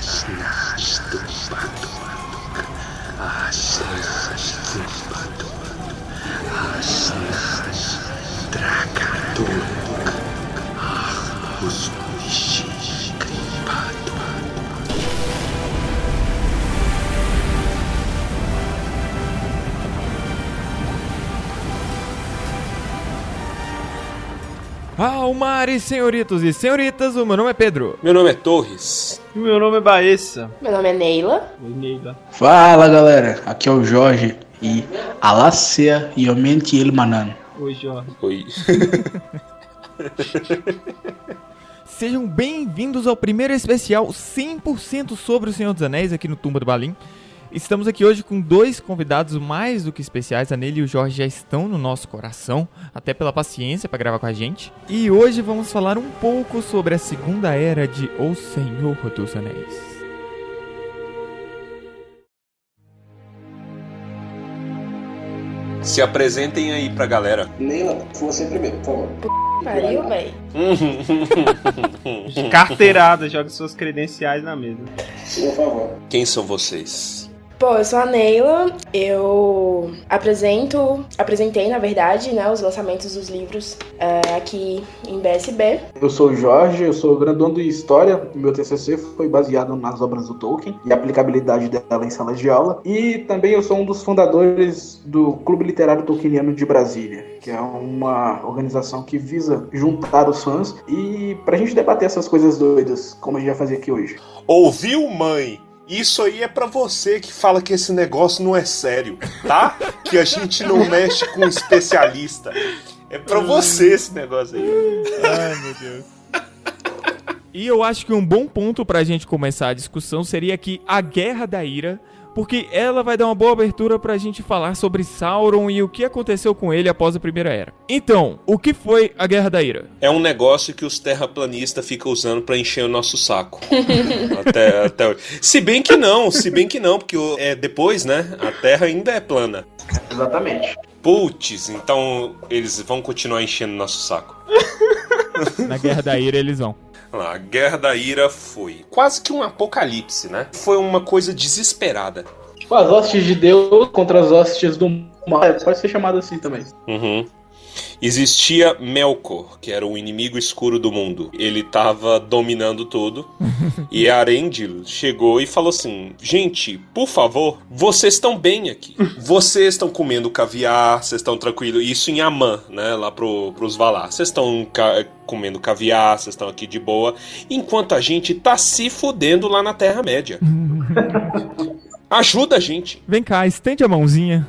Asnas, Ah, asnas. Almares, senhoritos e senhoritas, o meu nome é Pedro. Meu nome é Torres. E meu nome é Baessa. Meu nome é Neila. Oi, Neila. Fala galera, aqui é o Jorge e Alácia Yomente Ilmanan. Oi, Jorge. Oi. Sejam bem-vindos ao primeiro especial 100% sobre o Senhor dos Anéis aqui no Tumba do Balim. Estamos aqui hoje com dois convidados mais do que especiais. A Nele e o Jorge já estão no nosso coração, até pela paciência para gravar com a gente. E hoje vamos falar um pouco sobre a segunda era de O Senhor dos Anéis. Se apresentem aí pra galera. Neila, você primeiro, por favor. Pariu, véi. Carteirada, joga suas credenciais na mesa. Por favor. Quem são vocês? Bom, eu sou a Neila, eu apresento, apresentei na verdade, né, os lançamentos dos livros é, aqui em BSB. Eu sou o Jorge, eu sou graduando em História. Meu TCC foi baseado nas obras do Tolkien e a aplicabilidade dela em salas de aula. E também eu sou um dos fundadores do Clube Literário Tolkieniano de Brasília, que é uma organização que visa juntar os fãs e pra gente debater essas coisas doidas, como a gente vai fazer aqui hoje. Ouviu, mãe? Isso aí é pra você que fala que esse negócio não é sério, tá? Que a gente não mexe com especialista. É pra você esse negócio aí. Ai, meu Deus. E eu acho que um bom ponto pra gente começar a discussão seria aqui a Guerra da Ira, porque ela vai dar uma boa abertura pra gente falar sobre Sauron e o que aconteceu com ele após a Primeira Era. Então, o que foi a Guerra da Ira? É um negócio que os terraplanistas ficam usando pra encher o nosso saco. até, até hoje. Se bem que não, se bem que não, porque é, depois, né? A Terra ainda é plana. Exatamente. Putz, então eles vão continuar enchendo nosso saco. Na Guerra da Ira eles vão. Lá, a Guerra da Ira foi quase que um apocalipse, né? Foi uma coisa desesperada. Tipo, as hostes de Deus contra as hostes do mal. É, pode ser chamado assim também. Uhum. Existia Melkor, que era o inimigo escuro do mundo. Ele tava dominando tudo. e Arendil chegou e falou assim: Gente, por favor, vocês estão bem aqui. Vocês estão comendo caviar, vocês estão tranquilos. Isso em Amã, né? Lá pro, pros Valar. Vocês estão ca- comendo caviar, vocês estão aqui de boa. Enquanto a gente tá se fudendo lá na Terra-média. Ajuda a gente. Vem cá, estende a mãozinha.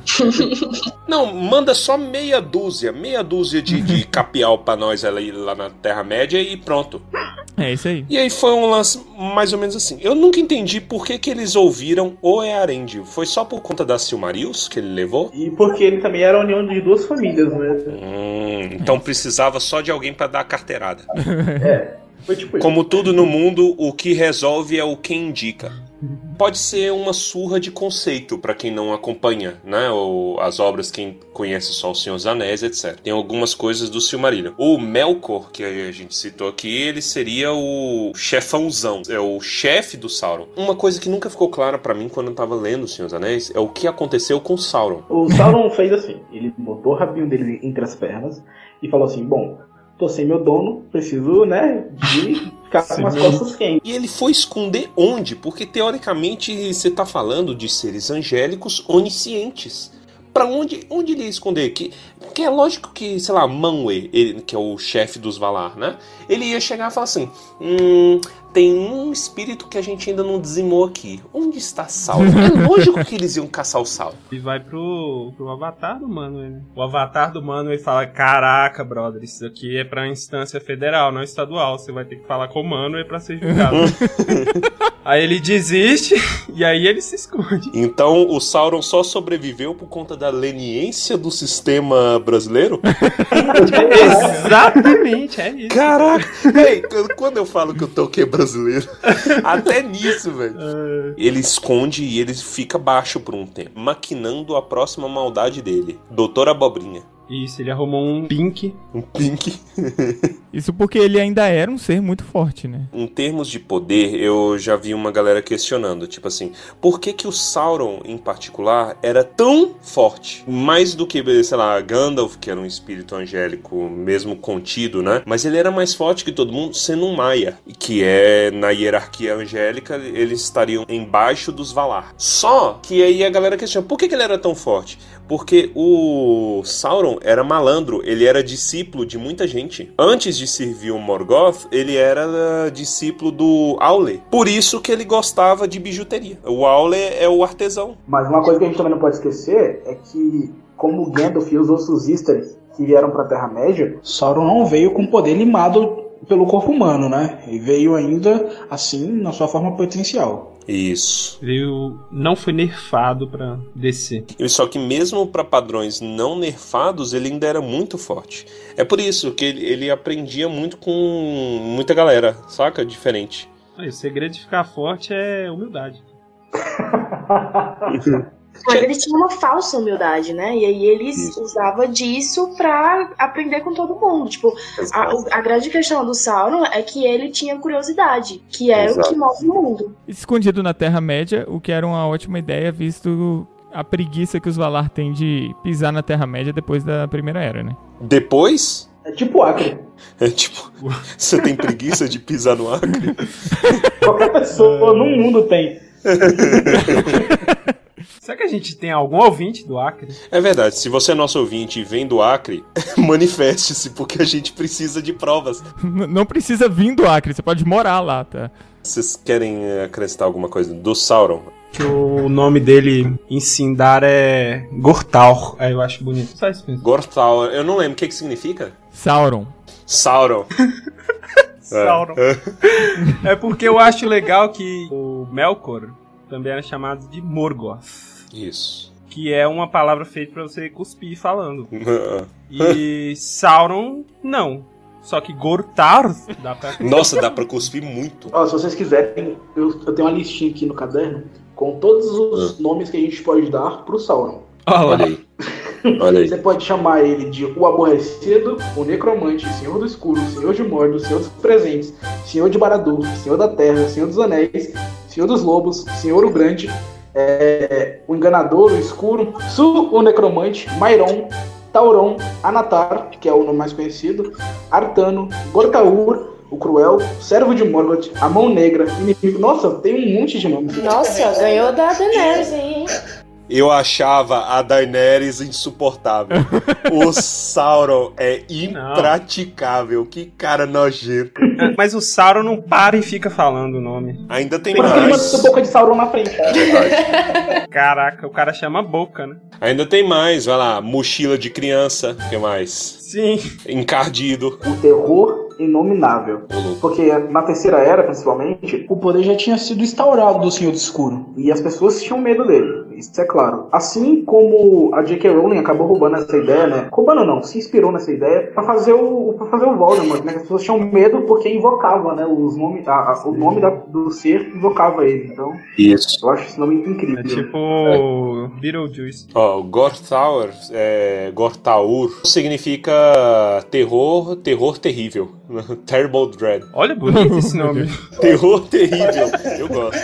Não, manda só meia dúzia, meia dúzia de, de capial pra nós ali, lá na Terra-média e pronto. É isso aí. E aí foi um lance mais ou menos assim. Eu nunca entendi por que, que eles ouviram o Earendil. Foi só por conta das Silmarils que ele levou? E porque ele também era a união de duas famílias, né? Hum, então precisava só de alguém pra dar a carteirada. É. Foi tipo isso. Como tudo no mundo, o que resolve é o que indica. Pode ser uma surra de conceito pra quem não acompanha, né? Ou as obras, quem conhece só o Senhor dos Anéis, etc. Tem algumas coisas do Silmarillion. O Melkor, que a gente citou aqui, ele seria o chefãozão, é o chefe do Sauron. Uma coisa que nunca ficou clara pra mim quando eu tava lendo o Senhor dos Anéis é o que aconteceu com Sauron. O Sauron fez assim: ele botou o rabinho dele entre as pernas e falou assim: Bom, tô sem meu dono, preciso, né, de ficar com as costas quentes. E ele foi esconder onde? Porque teoricamente você tá falando de seres angélicos oniscientes. Pra onde, onde ele ia esconder? Que, porque é lógico que, sei lá, Manwë, ele, que é o chefe dos Valar, né? Ele ia chegar e falar assim: Hum, tem um espírito que a gente ainda não dizimou aqui. Onde está Sauron? É lógico que eles iam caçar o Sauron. E vai pro, pro avatar do mano. Ele. O avatar do mano ele fala: Caraca, brother, isso aqui é pra instância federal, não estadual. Você vai ter que falar com o mano e pra ser julgado. aí ele desiste e aí ele se esconde. Então o Sauron só sobreviveu por conta da leniência do sistema brasileiro? Exatamente, é isso. Caraca! Véi, quando eu falo que o Tolkien é brasileiro, até nisso, velho. Ele esconde e ele fica baixo por um tempo, maquinando a próxima maldade dele. Doutor Abobrinha. Isso, ele arrumou um pink. Um pink. Isso porque ele ainda era um ser muito forte, né? Em termos de poder, eu já vi uma galera questionando, tipo assim, por que que o Sauron, em particular, era tão forte? Mais do que, sei lá, Gandalf, que era um espírito angélico, mesmo contido, né? Mas ele era mais forte que todo mundo, sendo um Maia, que é, na hierarquia angélica, eles estariam embaixo dos Valar. Só que aí a galera questiona, por que que ele era tão forte? Porque o Sauron era malandro, ele era discípulo de muita gente. Antes de servir o Morgoth, ele era uh, discípulo do Aule. Por isso que ele gostava de bijuteria. O Aule é o artesão. Mas uma coisa que a gente também não pode esquecer é que, como Gandalf e os outros Istari que vieram pra Terra-média, Sauron não veio com poder limado pelo corpo humano, né? E veio ainda, assim, na sua forma potencial. Isso. Veio, não foi nerfado pra descer. E Só que mesmo para padrões não nerfados, ele ainda era muito forte. É por isso que ele, ele aprendia muito com muita galera, saca? Diferente. Aí, o segredo de ficar forte é humildade. Mas ele tinha uma falsa humildade, né? E aí eles Isso. usava disso pra aprender com todo mundo. Tipo, a, o- a grande questão do Sauron é que ele tinha curiosidade, que é o Exato. que move o mundo. Escondido na Terra-média, o que era uma ótima ideia, visto a preguiça que os Valar têm de pisar na Terra-média depois da Primeira Era, né? Depois, É tipo Acre. é tipo, você tem preguiça de pisar no Acre? Qualquer pessoa no mundo tem. Será que a gente tem algum ouvinte do Acre? É verdade, se você é nosso ouvinte e vem do Acre, manifeste-se, porque a gente precisa de provas. N- Não precisa vir do Acre, você pode morar lá, tá? Vocês querem eh, acrescentar alguma coisa do Sauron? Que o nome dele em Sindar é Gortaur. Aí eu acho bonito. Só isso mesmo. Gorthal, eu não lembro o que, que significa. Sauron. Sauron. Sauron. É porque eu acho legal que o Melkor também era chamado de Morgoth. Isso. Que é uma palavra feita pra você cuspir falando. E Sauron, não. Só que Gortar dá pra. Nossa, dá pra cuspir muito. Ó, se vocês quiserem, eu, eu tenho uma listinha aqui no caderno com todos os nomes que a gente pode dar pro Sauron. Olha aí. Olha aí. Você pode chamar ele de o Aborrecido, o Necromante, o Senhor do Escuro, o Senhor de Mordor, o Senhor dos Presentes, Senhor de Barad-dûr, Senhor da Terra, Senhor dos Anéis, Senhor dos Lobos, Senhor o Grande, é, o Enganador, o Escuro, Su, o Necromante, Mairon, Tauron, Anatar, que é o nome mais conhecido, Artano, Gortaur, o Cruel, Servo de Morgoth, a Mão Negra, Inimigo. Nossa, tem um monte de nomes. Nossa, ganhou da Daenerys hein? Eu achava a Daenerys insuportável. o Sauron é impraticável. Que cara nojento. Mas o Sauron não para e fica falando o nome. Ainda tem Tem mais. uma boca de Sauron na frente. Caraca, o cara chama boca, né? Ainda tem mais. Vai lá. Mochila de criança. O que mais? Sim. Encardido. O terror inominável. Porque na terceira era, principalmente, o poder já tinha sido instaurado do Senhor do Escuro. E as pessoas tinham medo dele. Isso é claro. Assim como a J.K. Rowling acabou roubando essa ideia, né? Roubando não, se inspirou nessa ideia pra fazer o, pra fazer o Voldemort, né? As pessoas tinham medo porque invocava, né? Os nome, a- a- o nome da- do ser invocava ele. Então, Isso. eu acho esse nome incrível. É tipo Beetlejuice. Ó, o Gortaur, é, Gortaur significa terror, terror terrível. Terrible Dread. Olha, bonito esse nome. Terror terrível. Eu gosto.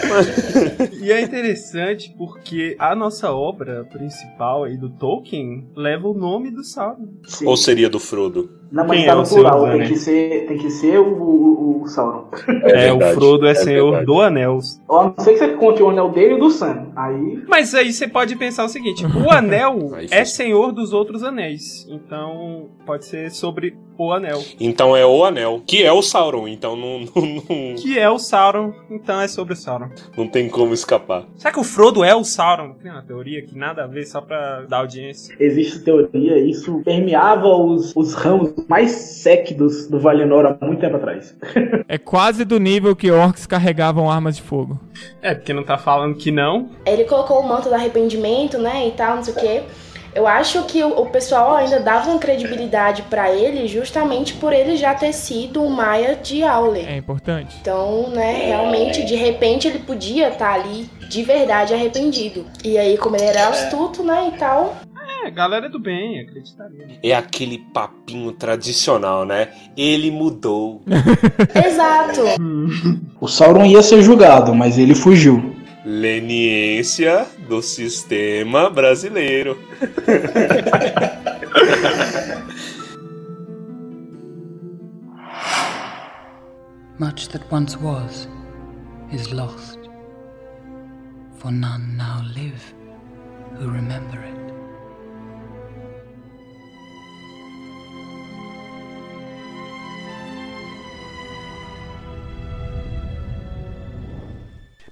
E é interessante porque a nossa obra principal aí do Tolkien leva o nome do Sauron. Sim. Ou seria do Frodo? Não, mas Quem tá é o no Senhor plural. dos Tem Anéis? que ser, tem que ser o, o, o Sauron. É, o Frodo é, senhor do Anel. A não ser que você conte o anel dele e o do Sam. Aí Mas aí você pode pensar o seguinte: o anel é senhor dos outros anéis. Então pode ser sobre o anel. Então é o Anel, que é o Sauron. Então não, não, não, Que é o Sauron, então é sobre o Sauron. não tem como escapar. Será que o Frodo é o Sauron? Tem uma teoria que nada a ver, só pra dar audiência. existe teoria, isso permeava os, os ramos mais séquidos do Valinor há muito tempo atrás. É quase do nível que orcs carregavam armas de fogo. É, porque não tá falando que não. Ele colocou o manto do arrependimento, né, e tal, não sei o quê. Eu acho que o, pessoal ainda dava uma credibilidade pra ele justamente por ele já ter sido um Maia de Aule. É importante. Então, né, realmente, de repente ele podia estar ali de verdade arrependido. E aí, como ele era astuto, né, e tal, É, galera do bem, acreditaria. É aquele papinho tradicional, né? Ele mudou. Exato. O Sauron ia ser julgado, mas ele fugiu. Leniência do sistema brasileiro. Much that once was is lost, for none now live who remember it.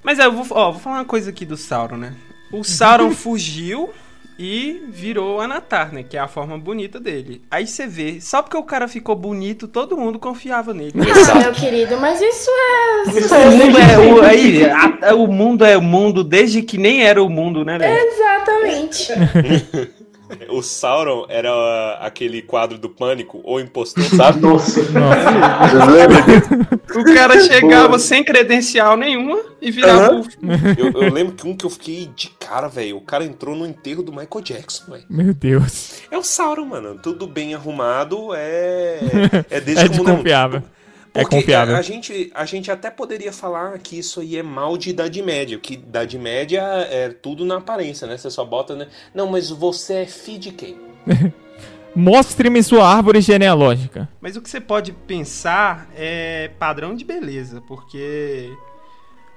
Mas é, eu vou, ó, vou falar uma coisa aqui do Sauron, né? O Sauron fugiu e virou Anatar, né? Que é a forma bonita dele. Aí você vê, só porque o cara ficou bonito, todo mundo confiava nele. Ah, meu querido, mas isso é. Isso O mundo é o, aí, a- o mundo é o mundo desde que nem era o mundo, né, velho? Exatamente. O Sauron era uh, aquele quadro do pânico, ou impostor, sabe? Nossa. O cara chegava sem credencial nenhuma e virava o Eu, eu lembro que um que eu fiquei de cara, velho. O cara entrou no enterro do Michael Jackson, velho. Meu Deus. É o Sauron, mano. Tudo bem arrumado é. É desde É que o mundo desconfiável. É confiável. A, a gente, a gente até poderia falar que isso aí é mal de Idade Média, que Idade Média é tudo na aparência, né? Você só bota, né? Não, mas você é filho de quem? Mostre-me sua árvore genealógica. Mas o que você pode pensar é padrão de beleza, porque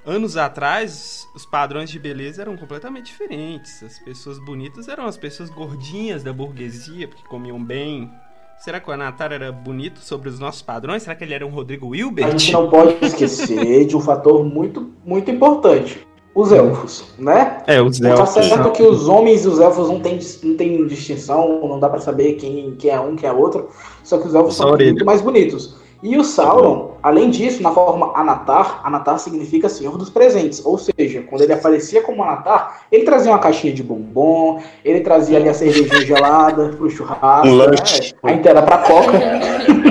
anos atrás os padrões de beleza eram completamente diferentes. As pessoas bonitas eram as pessoas gordinhas da burguesia, porque comiam bem. Será que o Anatar era bonito sobre os nossos padrões? Será que ele era um Rodrigo A Wilbert? gente não pode esquecer de um fator muito, muito importante. Os elfos, né? É, os Tá certo que os homens e os elfos não têm, não têm distinção, não dá pra saber quem, quem é um, quem é outro. Só que os elfos Só são orelha. muito mais bonitos. E o Sauron, além disso, na forma Anatar, Anatar significa Senhor dos Presentes. Ou seja, quando ele aparecia como Anatar, ele trazia uma caixinha de bombom, ele trazia ali a cervejinha gelada pro churrasco, Um né? lanche. a inteira pra coca.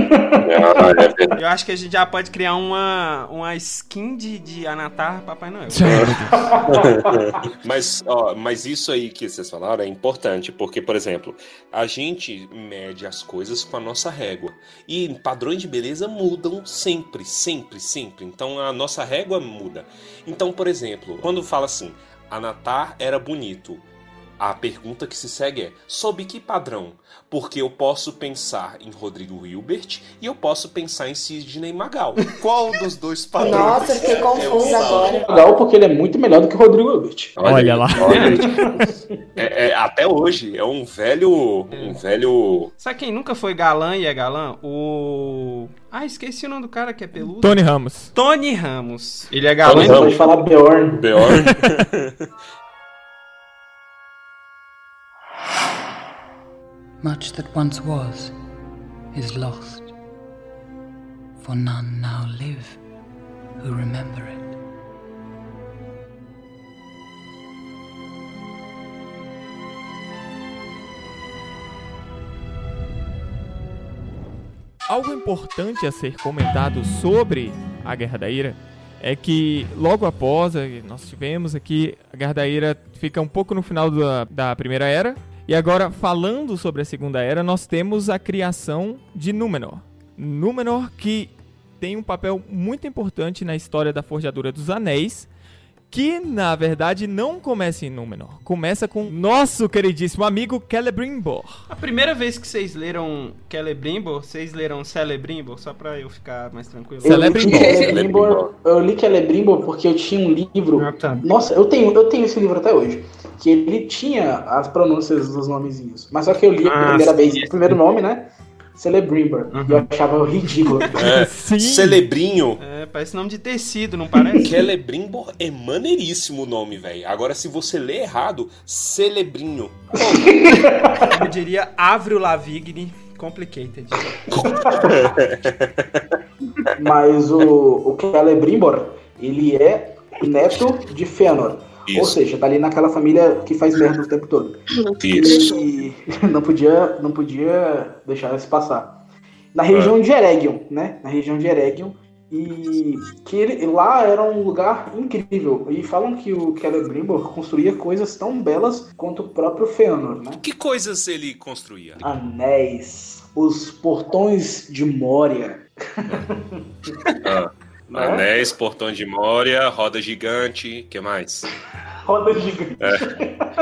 Eu acho que a gente já pode criar uma, uma skin de, de Anatar Papai Noel. Mas, ó, mas isso aí que vocês falaram é importante, porque, por exemplo, a gente mede as coisas com a nossa régua. E padrões de beleza mudam sempre, sempre, sempre. Então a nossa régua muda. Então, por exemplo, quando fala assim, Anatar era bonito. A pergunta que se segue é: sob que padrão? Porque eu posso pensar em Rodrigo Hilbert e eu posso pensar em Sidney Magal. Qual dos dois padrões? Nossa, fiquei é o confusa Sauron? agora. Legal porque ele é muito melhor do que o Rodrigo Hilbert. Olha lá. É, é, até hoje, é um velho. Um velho. Sabe quem nunca foi galã e é galã? O. Ah, esqueci o nome do cara que é peludo. Tony Ramos. Tony Ramos. Ele é galã. Tony Ramos. Pode falar Bjorn. Bjorn. Much that once was is lost, for none now live who remember it. Algo importante a ser comentado sobre a Guerra da Ira é que logo após nós tivemos aqui a Guerra da Ira fica um pouco no final da, da Primeira Era e agora falando sobre a Segunda Era nós temos a criação de Númenor. Númenor que tem um papel muito importante na história da Forjadura dos Anéis que na verdade não começa em Númenor, começa com nosso queridíssimo amigo Celebrimbor. A primeira vez que vocês leram Celebrimbor, vocês leram Celebrimbor, só pra eu ficar mais tranquilo. Eu Celebrimbor. Celebrimbor, eu li Celebrimbor porque eu tinha um livro. Ah, tá. Nossa, eu tenho, eu tenho esse livro até hoje. Que ele tinha as pronúncias dos nomezinhos. Mas só que eu li a primeira sim, vez, o primeiro nome, né? Celebrimbor. E eu achava ridículo. É, Sim. Celebrinho. É, parece nome de tecido, não parece? Celebrimbor é maneiríssimo o nome, velho. Agora, se você lê errado, Celebrinho. Eu diria Avril Lavigne Complicated. Mas o, o Celebrimbor, ele é neto de Fëanor. Ou Isso, seja, tá ali naquela família que faz merda o tempo todo. isso. E não podia, não podia deixar isso passar. Na região de Eregion, né? Na região de Eregion, E que ele, lá era um lugar incrível. E falam que o Celebrimbor construía coisas tão belas quanto o próprio Fëanor, né? Que coisas ele construía? Anéis, os portões de Moria. Ah, anéis, portão de Moria, roda gigante, que mais? Roda gigante.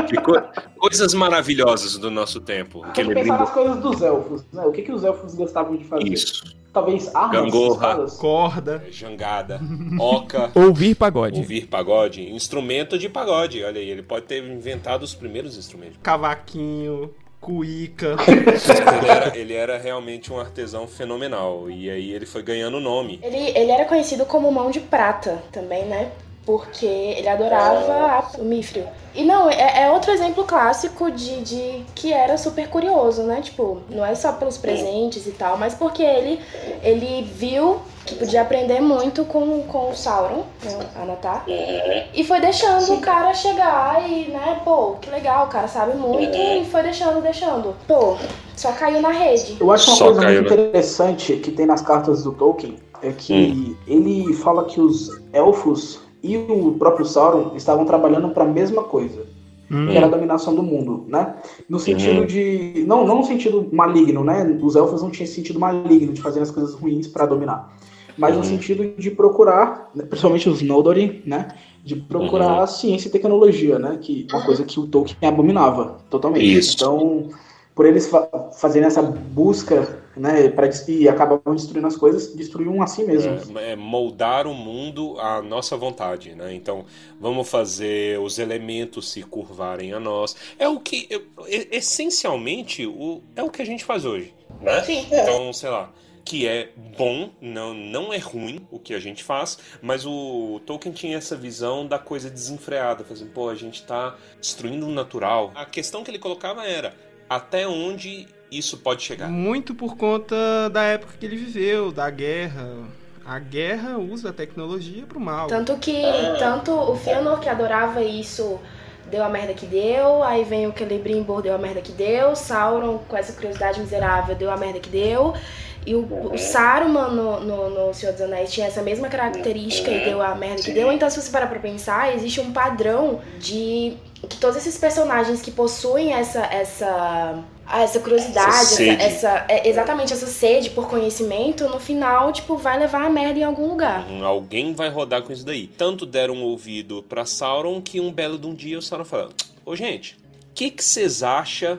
Que co- coisas maravilhosas do nosso tempo. Tem que pensar nas coisas dos elfos, né? O que, que os elfos gostavam de fazer? Isso. Talvez armas, Gangorra. Corda. Jangada, oca, Ouvir pagode. ouvir pagode, instrumento de pagode. Olha aí, ele pode ter inventado os primeiros instrumentos. Cavaquinho. Cuíca. Ele era, ele era realmente um artesão fenomenal. E aí ele foi ganhando nome. Ele, ele era conhecido como mão de prata também, né? Porque ele adorava a- o Mifril. E não, é, é outro exemplo clássico de, de que era super curioso, né? Tipo, não é só pelos presentes e tal, mas porque ele, ele viu que podia aprender muito com, com o Sauron, né? Anatar. E foi deixando o cara chegar e, né, pô, que legal, o cara sabe muito. E foi deixando, deixando. Pô, só caiu na rede. Eu acho uma Só coisa caiu, muito né? interessante que tem nas cartas do Tolkien é que Hum. ele fala que os elfos e o próprio Sauron estavam trabalhando para a mesma coisa, Hum. que era a dominação do mundo, né? No sentido Uhum. de não, não no sentido maligno, né? Os elfos não tinham esse sentido maligno de fazer as coisas ruins para dominar, mas no Uhum. sentido de procurar, principalmente os Noldorin, né? De procurar Uhum. a ciência e tecnologia, né? Que é uma coisa que o Tolkien abominava totalmente. Isso. Então, por eles fa fazerem essa busca, né, para e acabavam destruindo as coisas, destruíam a si mesmos. É, é moldar o mundo à nossa vontade, né? Então, vamos fazer os elementos se curvarem a nós. É o que, é- essencialmente, o, é o que a gente faz hoje, né? Sim. Então, sei lá, que é bom, não, não é ruim o que a gente faz, mas o Tolkien tinha essa visão da coisa desenfreada, fazendo, pô, a gente tá destruindo o natural. A questão que ele colocava era até onde isso pode chegar. Muito por conta da época que ele viveu, da guerra. A guerra usa a tecnologia pro mal. Tanto que, tanto o Fëanor que adorava isso deu a merda que deu, aí vem o Celebrimbor deu a merda que deu, Sauron com essa curiosidade miserável deu a merda que deu, e o, o Saruman no, no, no Senhor dos Anéis tinha essa mesma característica e deu a merda que deu, então se você parar pra pensar, existe um padrão de que todos esses personagens que possuem essa essa ah, essa curiosidade, Essa essa, essa- é, exatamente essa sede por conhecimento, no final, tipo, vai levar a merda em algum lugar. Alguém vai rodar com isso daí. Tanto deram ouvido pra Sauron que um belo de um dia o Sauron falou: Ô gente, o que que vocês acham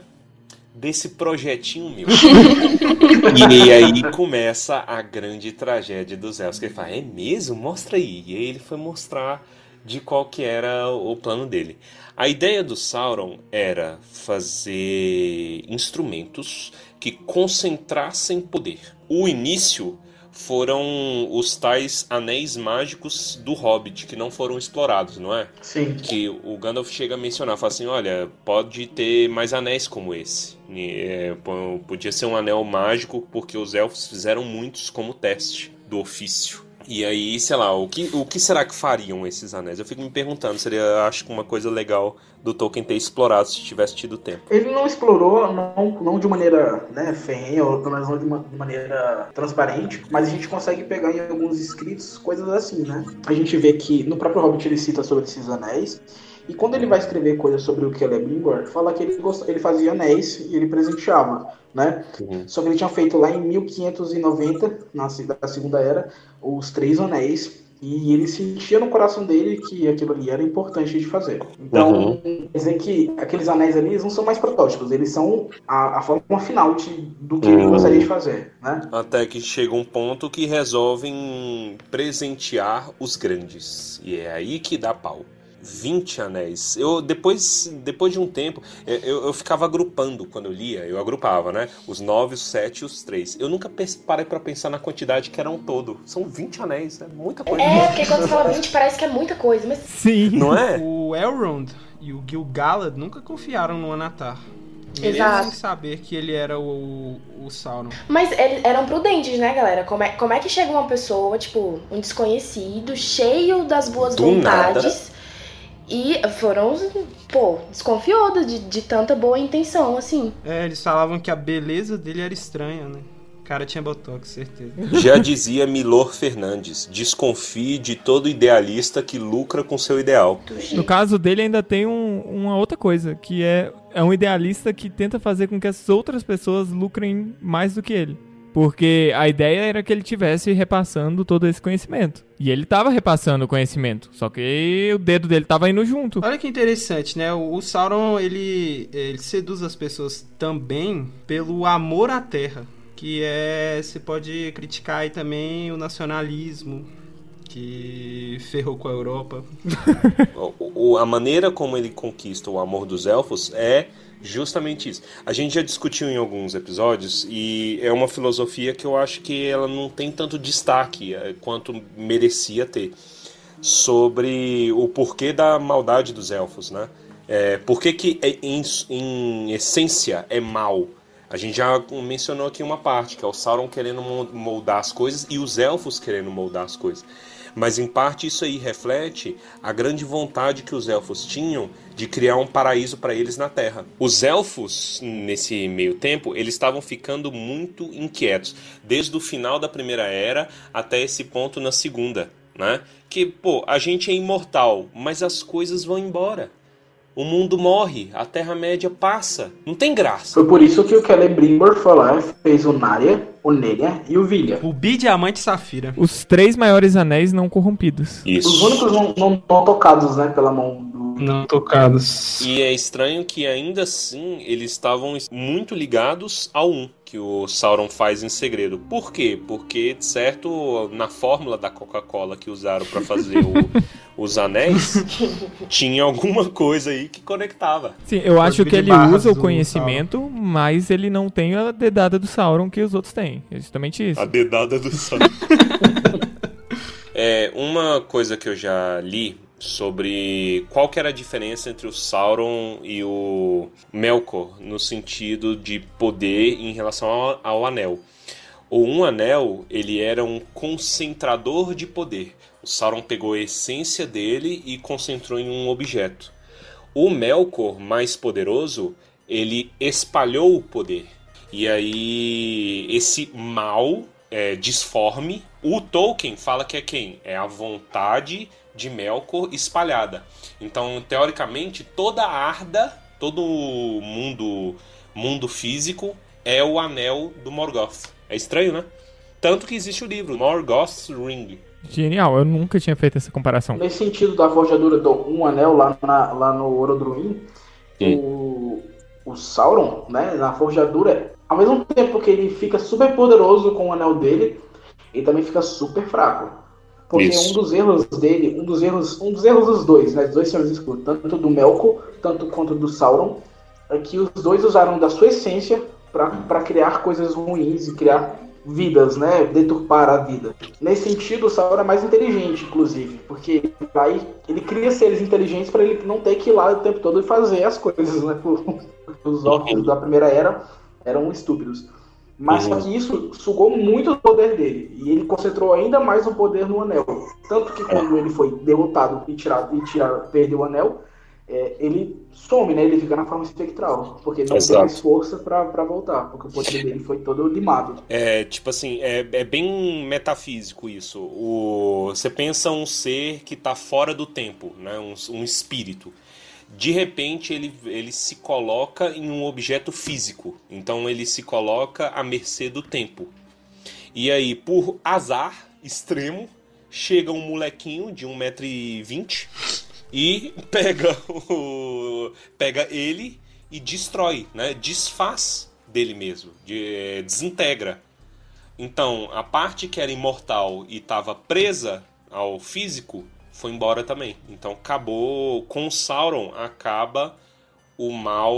desse projetinho meu? e aí começa a grande tragédia dos elfos. Que ele fala: É mesmo? Mostra aí. E aí ele foi mostrar de qual que era o plano dele. A ideia do Sauron era fazer instrumentos que concentrassem poder. O início foram os tais anéis mágicos do Hobbit que não foram explorados, não é? Sim. Que o Gandalf chega a mencionar, fala assim, olha, pode ter mais anéis como esse. E, é, podia ser um anel mágico porque os elfos fizeram muitos como teste do ofício. E aí, sei lá, o que, o que será que fariam esses anéis? Eu fico me perguntando, seria, acho que uma coisa legal do Tolkien ter explorado se tivesse tido tempo. Ele não explorou, não, não de maneira né, ferrenha, ou pelo menos não de, uma, de maneira transparente, mas a gente consegue pegar em alguns escritos coisas assim, né? A gente vê que no próprio Hobbit ele cita sobre esses anéis, e quando ele vai escrever coisas sobre o Celebrimbor, fala que ele, gost... ele fazia anéis e ele presenteava, né? Uhum. Só que ele tinha feito lá em 1590, na se- da Segunda Era, os Três Anéis, e ele sentia no coração dele que aquilo ali era importante de fazer. Então, quer dizer que aqueles anéis ali eles não são mais protótipos, eles são a, a forma final de, do que ele Uhum. gostaria de fazer, né? Até que chega um ponto que resolvem presentear os grandes. E é aí que dá pau. 20 anéis. Eu depois, depois de um tempo, eu, eu ficava agrupando quando eu lia, eu agrupava, né? Os 9, os 7 e os 3. Eu nunca parei pra pensar na quantidade que era um todo. São 20 anéis, é muita coisa. É, porque quando você fala 20 parece que é muita coisa, mas Sim. Não é? O Elrond e o Gil-galad nunca confiaram no Anatar. Mesmo Exato. sem saber que ele era o, o Sauron. Mas eles eram prudentes, né, galera? Como é, como é que chega uma pessoa, tipo, um desconhecido, cheio das boas Do vontades, e foram, pô, desconfiou de, de tanta boa intenção, assim. É, eles falavam que a beleza dele era estranha, né? cara tinha botox, certeza. Já dizia Milor Fernandes: desconfie de todo idealista que lucra com seu ideal. No caso dele ainda tem um- uma outra coisa, que é, é um idealista que tenta fazer com que as outras pessoas lucrem mais do que ele. Porque a ideia era que ele tivesse repassando todo esse conhecimento. E ele tava repassando o conhecimento, só que o dedo dele tava indo junto. Olha que interessante, né? O o Sauron, ele, ele seduz as pessoas também pelo amor à terra. Que é. Você pode criticar aí também o nacionalismo, que ferrou com a Europa. O- o- a maneira como ele conquista o amor dos elfos é justamente isso. A gente já discutiu em alguns episódios e é uma filosofia que eu acho que ela não tem tanto destaque eh, quanto merecia ter sobre o porquê da maldade dos elfos, né? É, por que, que é, em, em essência é mal? A gente já mencionou aqui uma parte, que é o Sauron querendo mo- moldar as coisas e os elfos querendo moldar as coisas. Mas em parte isso aí reflete a grande vontade que os elfos tinham de criar um paraíso para eles na Terra. Os elfos, nesse meio tempo, eles estavam ficando muito inquietos, desde o final da Primeira Era até esse ponto na Segunda, né? Que, pô, a gente é imortal, mas as coisas vão embora. O mundo morre, a Terra-média passa. Não tem graça. Foi por isso que o Celebrimbor foi lá e fez o Narya, o Nerya e o Vilya. O Bidiamante Safira. Os três maiores anéis não corrompidos. Isso. Os únicos não, não, não tocados, né, pela mão. Não tocados. E é estranho que ainda assim eles estavam muito ligados ao 1 que o Sauron faz em segredo. Por quê? Porque, certo, na fórmula da Coca-Cola que usaram para fazer o- os anéis, tinha alguma coisa aí que conectava. Sim, eu acho que ele usa o conhecimento, mas ele não tem a dedada do Sauron que os outros têm. É justamente isso. A dedada do Sauron. é, uma coisa que eu já li sobre qual que era a diferença entre o Sauron e o Melkor no sentido de poder em relação ao, ao anel. O um anel, ele era um concentrador de poder. O Sauron pegou a essência dele e concentrou em um objeto. O Melkor, mais poderoso, ele espalhou o poder. E aí, esse mal é, disforme, o Tolkien fala que é quem? É a vontade de Melkor espalhada. Então, teoricamente, toda a Arda, todo o mundo, mundo físico é o anel do Morgoth. É estranho, né? Tanto que existe o livro, Morgoth's Ring. Genial, eu nunca tinha feito essa comparação. Nesse sentido da forjadura do Um Anel lá, na- lá no Orodruin, o, o Sauron, né, na forjadura, ao mesmo tempo que ele fica super poderoso com o anel dele, ele também fica super fraco. Porque Isso. um dos erros dele, um dos erros, um dos erros dos dois, né, dos dois senhores escuros, tanto do Melkor, tanto quanto do Sauron, é que os dois usaram da sua essência para criar coisas ruins e criar vidas, né, deturpar a vida. Nesse sentido, o Sauron é mais inteligente, inclusive, porque aí ele cria seres inteligentes para ele não ter que ir lá o tempo todo e fazer as coisas, né? Porque os orcs da primeira era eram estúpidos. Mas Uhum. só que isso sugou muito do poder dele. E ele concentrou ainda mais o poder no anel. Tanto que quando ele foi derrotado e tirado e tirado, perdeu o anel, é, ele some, né? Ele fica na forma espectral. Porque não tem Exato. mais força pra voltar. Porque o poder dele foi todo limado. É, tipo assim, é, é bem metafísico isso. O, você pensa um ser que está fora do tempo, né? um, um espírito. De repente ele, ele se coloca em um objeto físico. Então ele se coloca à mercê do tempo. E aí, por azar extremo, chega um molequinho de 1,20m e pega, o, pega ele e destrói, né? desfaz dele mesmo, de- eh, desintegra. Então, a parte que era imortal e estava presa ao físico foi embora também. Então, acabou com Sauron, acaba o mal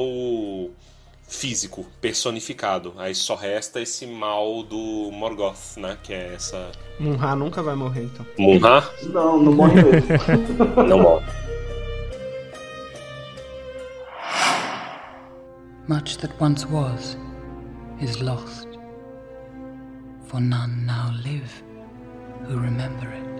físico personificado. Aí só resta esse mal do Morgoth, né? Que é essa. Munra nunca vai morrer, então. Munra Não, não morre mesmo. não morre. Much that once was is lost, for none now live who remember it.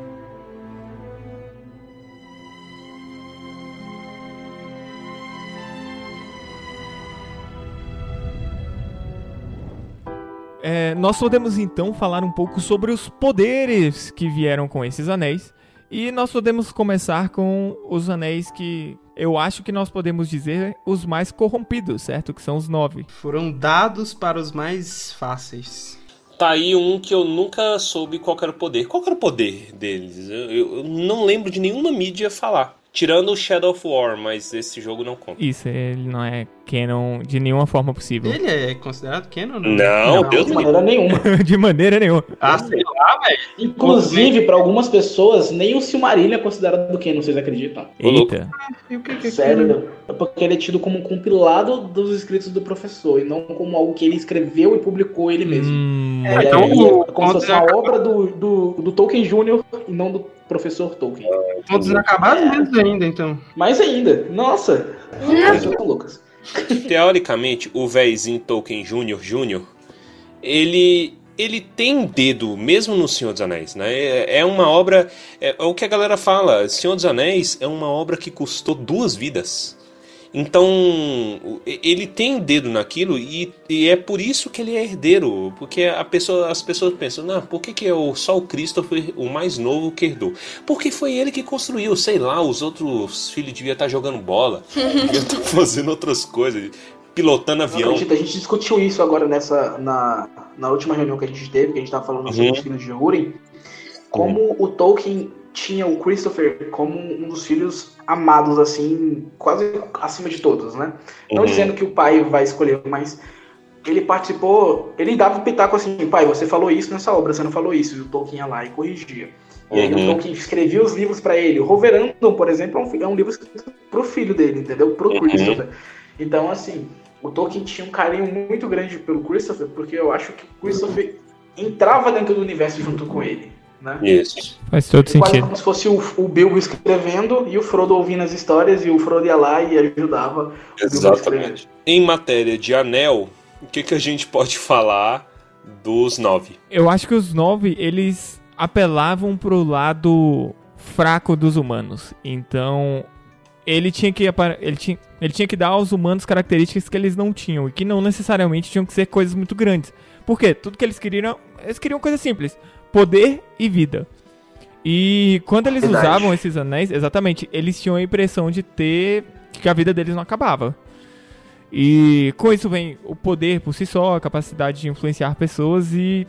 É, nós podemos então falar um pouco sobre os poderes que vieram com esses anéis. E nós podemos começar com os anéis que eu acho que nós podemos dizer os mais corrompidos, certo? Que são os nove. Foram dados para os mais fáceis. Tá aí um que eu nunca soube qual era o poder. Qual era o poder deles? Eu, eu- eu não lembro de nenhuma mídia falar. Tirando o Shadow of War, mas esse jogo não conta. Isso, ele não é canon de nenhuma forma possível. Ele é considerado canon? Não, Deus de maneira nenhuma. de maneira nenhuma. Ah, sei lá, velho. Inclusive, para algumas pessoas, nem o Silmarillion é considerado canon, vocês acreditam? Eita. E o que que é Sério, é porque ele é tido como um compilado dos escritos do professor, e não como algo que ele escreveu e publicou ele mesmo. Hum, É, então, é, é como se fosse uma obra do, do, do Tolkien Jr. e não do professor Tolkien. Todos inacabados menos ainda, então. Mais ainda, nossa, as pessoas são loucas. Teoricamente, o véizinho Tolkien Jr. Jr., ele, ele tem dedo, mesmo no Senhor dos Anéis, né? É, é uma obra, é, é o que a galera fala, Senhor dos Anéis é uma obra que custou duas vidas. Então, ele tem dedo naquilo e, e é por isso que ele é herdeiro. Porque a pessoa, as pessoas pensam, não, por que, que é o, só o Christopher, o mais novo, que herdou? Porque foi ele que construiu, sei lá, os outros filhos deviam estar jogando bola, deviam estar fazendo outras coisas, pilotando Não avião. acredito, a gente discutiu isso agora nessa, na, na última reunião que a gente teve, que a gente tava falando sobre Uhum. os filhos de Húrin, como o Tolkien tinha o Christopher como um dos filhos amados, assim, quase acima de todos, né? Não Uhum. dizendo que o pai vai escolher, mas ele participou, ele dava um pitaco assim, pai, você falou isso nessa obra, você não falou isso, e o Tolkien ia lá e corrigia. E aí Uhum. o Tolkien escrevia os livros pra ele. O Roverandom, por exemplo, é um, é um livro escrito pro filho dele, entendeu? Pro Uhum. Christopher. Então, assim, o Tolkien tinha um carinho muito grande pelo Christopher, porque eu acho que o Christopher entrava dentro do universo junto com ele, né? Isso. faz todo Quase sentido. como se fosse o, o Bilbo escrevendo e o Frodo ouvindo as histórias e o Frodo ia lá e ajudava. Exatamente. Em matéria de anel, o que, que a gente pode falar dos nove? Eu acho que os nove, eles apelavam pro lado fraco dos humanos. Então, ele tinha que ele tinha, ele tinha que dar aos humanos características que eles não tinham e que não necessariamente tinham que ser coisas muito grandes. Por quê? Tudo que eles queriam, eles queriam coisas simples: poder e vida. E quando eles Verdade. usavam esses anéis, exatamente, eles tinham a impressão de ter que a vida deles não acabava. E com isso vem o poder por si só, a capacidade de influenciar pessoas e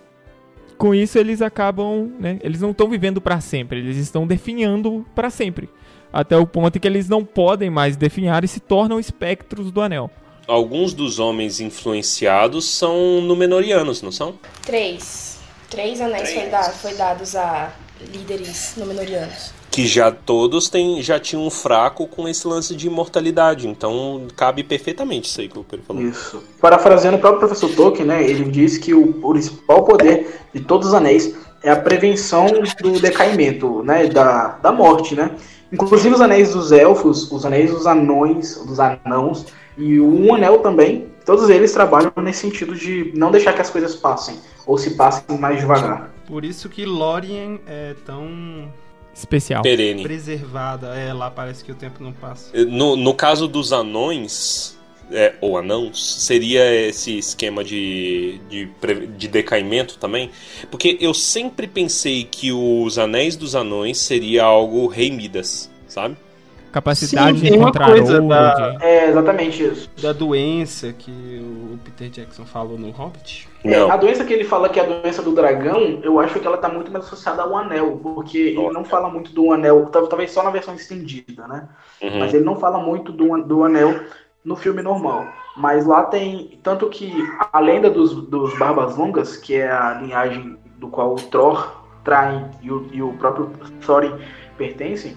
com isso eles acabam, né, eles não estão vivendo para sempre, eles estão definhando para sempre. Até o ponto em que eles não podem mais definhar e se tornam espectros do anel. Alguns dos homens influenciados são Númenóreanos, não são? Três. Três anéis foi, da- foi dados a líderes númenóreanos. Que já todos têm, já tinham um fraco com esse lance de imortalidade. Então cabe perfeitamente isso aí que o Pedro falou. Isso. Parafraseando o próprio professor Tolkien, né, ele diz que o principal poder de todos os anéis é a prevenção do decaimento, né, da, da morte, né. Inclusive os anéis dos elfos, os anéis dos anões, dos anãos e o um anel também, todos eles trabalham nesse sentido de não deixar que as coisas passem, ou se passem mais devagar. Por isso que Lórien é tão Especial. Perene. preservada. É, lá parece que o tempo não passa. No, no caso dos anões, é, ou anãos, seria esse esquema de, de, de decaimento também? Porque eu sempre pensei que os anéis dos anões seria algo rei Midas, sabe? Capacidade Sim, de encontrar coisa ouro, da- É exatamente isso. Da doença que o Peter Jackson falou no Hobbit. É, a doença que ele fala que é a doença do dragão, eu acho que ela tá muito mais associada ao anel, porque ele não fala muito do anel, tal- talvez só na versão estendida, né? Uhum. Mas ele não fala muito do, do anel no filme normal. Mas lá tem. Tanto que a lenda dos, dos Barbas Longas, que é a linhagem do qual o Thor, Train e o, e o próprio Thorin pertencem,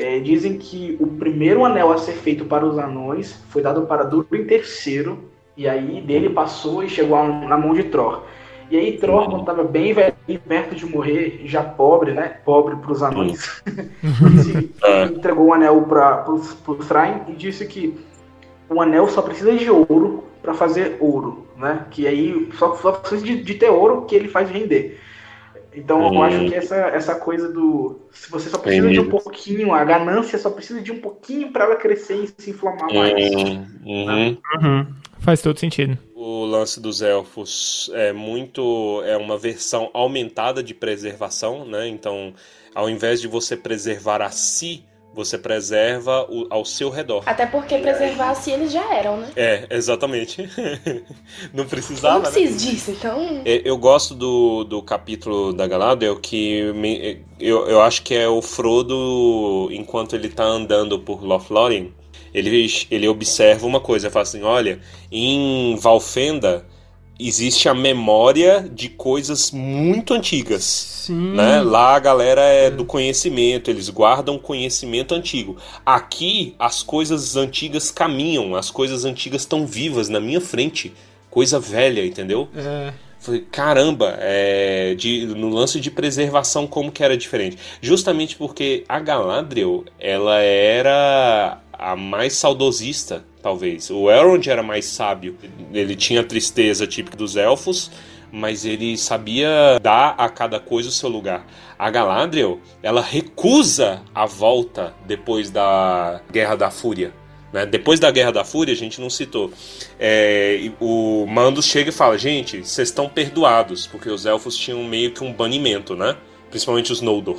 é, dizem que o primeiro anel a ser feito para os anões foi dado para Durin III, e aí dele passou e chegou a- na mão de Thor. E aí Thor, quando estava bem velho, perto de morrer, já pobre, né? Pobre para os anões, disse- É. entregou o anel para os Thrain e disse que o anel só precisa de ouro para fazer ouro, né? Que aí só, só precisa de, de ter ouro que ele faz render. Então eu Hum. acho que essa, essa coisa do. Se você só precisa de um Entendi. pouquinho, a ganância só precisa de um pouquinho para ela crescer e se inflamar mais. Uhum, uhum. Uhum. Faz todo sentido. O o lance dos elfos é muito é uma versão aumentada de preservação, né? Então, ao invés de você preservar a si, você preserva o, ao seu redor. Até porque preservar se eles já eram, né? É, exatamente. não precisava. Não né? precisa disso, então. É, Eu gosto do, do capítulo da Galadriel que me- eu, eu acho que é o Frodo, enquanto ele tá andando por Lothlórien, ele, ele observa uma coisa, fala assim, olha, em Valfenda existe a memória de coisas muito antigas. Sim. Né? Lá a galera é do conhecimento, eles guardam conhecimento antigo. Aqui as coisas antigas caminham, as coisas antigas estão vivas na minha frente. Coisa velha, entendeu? É. Falei, caramba, é, de- no lance de preservação, como que era diferente? Justamente porque a Galadriel, ela era a mais saudosista, talvez. O Elrond era mais sábio. Ele tinha a tristeza típica dos elfos, mas ele sabia dar a cada coisa o seu lugar. A Galadriel, ela recusa a volta depois da Guerra da Fúria. né? Depois da Guerra da Fúria, a gente não citou. É, o Mandos chega e fala: gente, vocês estão perdoados, porque os elfos tinham meio que um banimento, né? Principalmente os Noldor,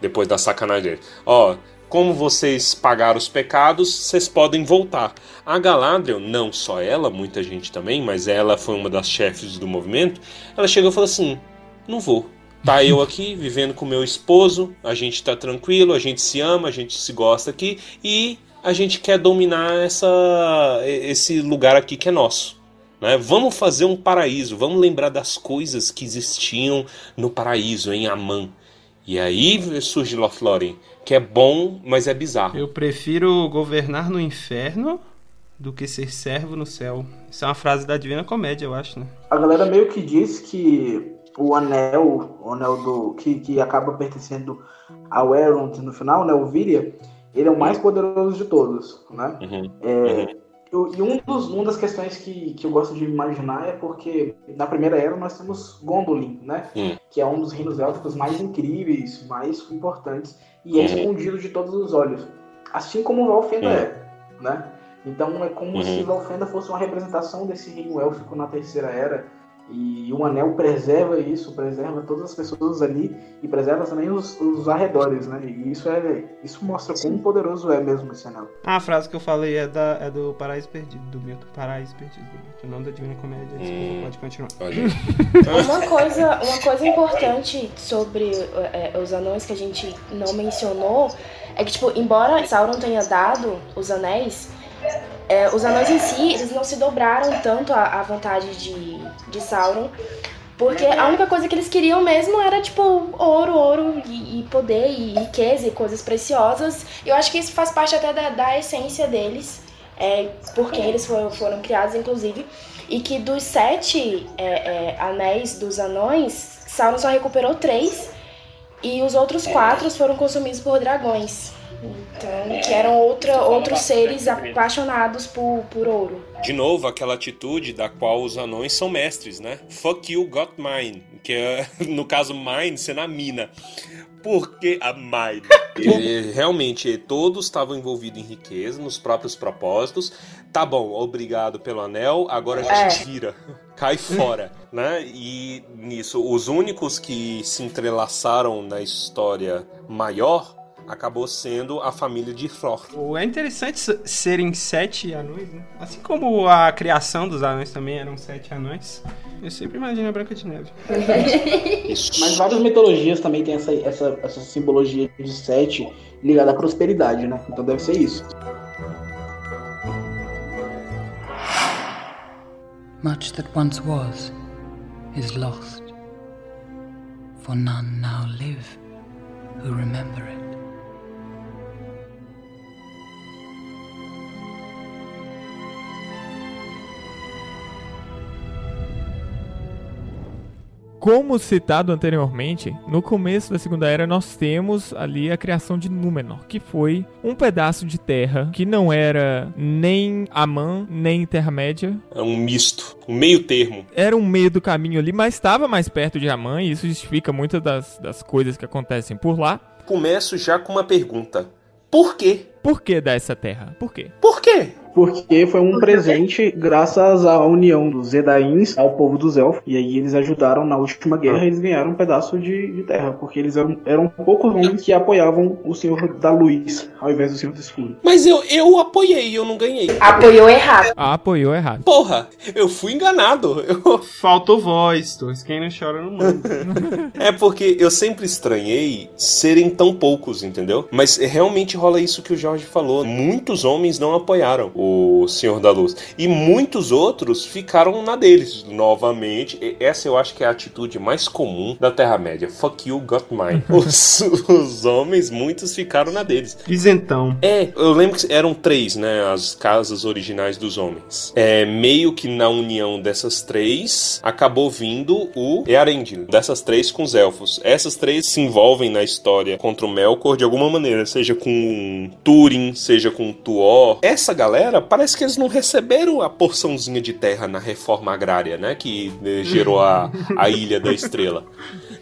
depois da sacanagem. Ó, como vocês pagaram os pecados, vocês podem voltar. A Galadriel, não só ela, muita gente também, mas ela foi uma das chefes do movimento. Ela chegou e falou assim: não vou. Tá eu aqui vivendo com meu esposo, a gente tá tranquilo, a gente se ama, a gente se gosta aqui e a gente quer dominar essa, esse lugar aqui que é nosso. Né? Vamos fazer um paraíso, vamos lembrar das coisas que existiam no paraíso, em Amã. E aí surge Lothlórien, que é bom, mas é bizarro. Eu prefiro governar no inferno do que ser servo no céu. Isso é uma frase da Divina Comédia, eu acho, né? A galera meio que diz que o anel, o anel do que, que acaba pertencendo ao Elrond no final, né, o Viria, ele é o mais poderoso de todos, né? Uhum. É, eu- e um dos, uma das questões que, que eu gosto de imaginar é porque na primeira era nós temos Gondolin, né? Hum. Que é um dos reinos élficos mais incríveis, mais importantes e é escondido de todos os olhos, assim como Valfenda é, né? Então é como Uhum. se Valfenda fosse uma representação desse reino élfico na terceira era e o anel preserva isso, preserva todas as pessoas ali e preserva também os, os arredores, né? E isso é isso mostra quão poderoso é mesmo esse anel. Ah, a frase que eu falei é, da, é do Paraíso Perdido, do Milton. Paraíso Perdido, do Milton, não da Divina Comédia. Desculpa, Hum. pode continuar. Uma coisa, uma coisa importante sobre é, os anões que a gente não mencionou é que, tipo, embora Sauron tenha dado os anéis, é, os anões em si, eles não se dobraram tanto à, à vontade de, de Sauron, porque a única coisa que eles queriam mesmo era, tipo, ouro, ouro e, e poder e riqueza e coisas preciosas. Eu acho que isso faz parte até da, da essência deles, é, por quem eles foram, foram criados, inclusive. E que dos sete é, é, anéis dos anões, Sauron só recuperou três. E os outros quatro foram consumidos por dragões. Então, que eram outra, outros seres apaixonados por, por ouro. De novo, aquela atitude da qual os anões são mestres, né? Fuck you, got mine. Que é, no caso, mine, sendo a mina. Porque a mine. Realmente, todos estavam envolvidos em riqueza, nos próprios propósitos. Tá bom, obrigado pelo anel, agora a gente É. vira. Cai fora, né? E nisso, os únicos que se entrelaçaram na história maior acabou sendo a família de Thor. É interessante serem sete anões, né? Assim como a criação dos anões também eram sete anões. Eu sempre imagino a Branca de Neve. Mas várias mitologias também tem essa, essa, essa simbologia de sete ligada à prosperidade, né? Então deve ser isso. Much that once was is lost, for none now live who remember it. Como citado anteriormente, no começo da Segunda Era nós temos ali a criação de Númenor, que foi um pedaço de terra que não era nem Amã, nem Terra-média. É um misto, um meio termo. Era um meio do caminho ali, mas estava mais perto de Amã, e isso justifica muitas das, das coisas que acontecem por lá. Começo já com uma pergunta. Por quê? Por que dar essa terra? Por quê? Por quê? Porque foi um presente graças à união dos Edains ao povo dos Elfos. E aí eles ajudaram na última guerra e eles ganharam um pedaço de, de terra. Porque eles eram, eram poucos homens que apoiavam o Senhor da Luz ao invés do Senhor do Escuro. Mas eu, eu apoiei, eu não ganhei. Apoiou errado. Ah, apoiou errado. Porra, eu fui enganado. Eu- Faltou voz, Torres. Quem não chora não manda. É porque eu sempre estranhei serem tão poucos, entendeu? Mas realmente rola isso que o Jorge falou. Muitos homens não apoiaram o Senhor da Luz. E muitos outros ficaram na deles. Novamente, essa eu acho que é a atitude mais comum da Terra-média. Fuck you, got mine. Os, os homens, muitos ficaram na deles. Isentão. É, eu lembro que eram três, né? As casas originais dos homens. É, meio que na união dessas três, acabou vindo o Earendil. Dessas três com os elfos. Essas três se envolvem na história contra o Melkor de alguma maneira. Seja com Túrin, seja com Tuor. Essa galera, parece que eles não receberam a porçãozinha de terra na reforma agrária, né? Que eh, gerou a, a Ilha da Estrela.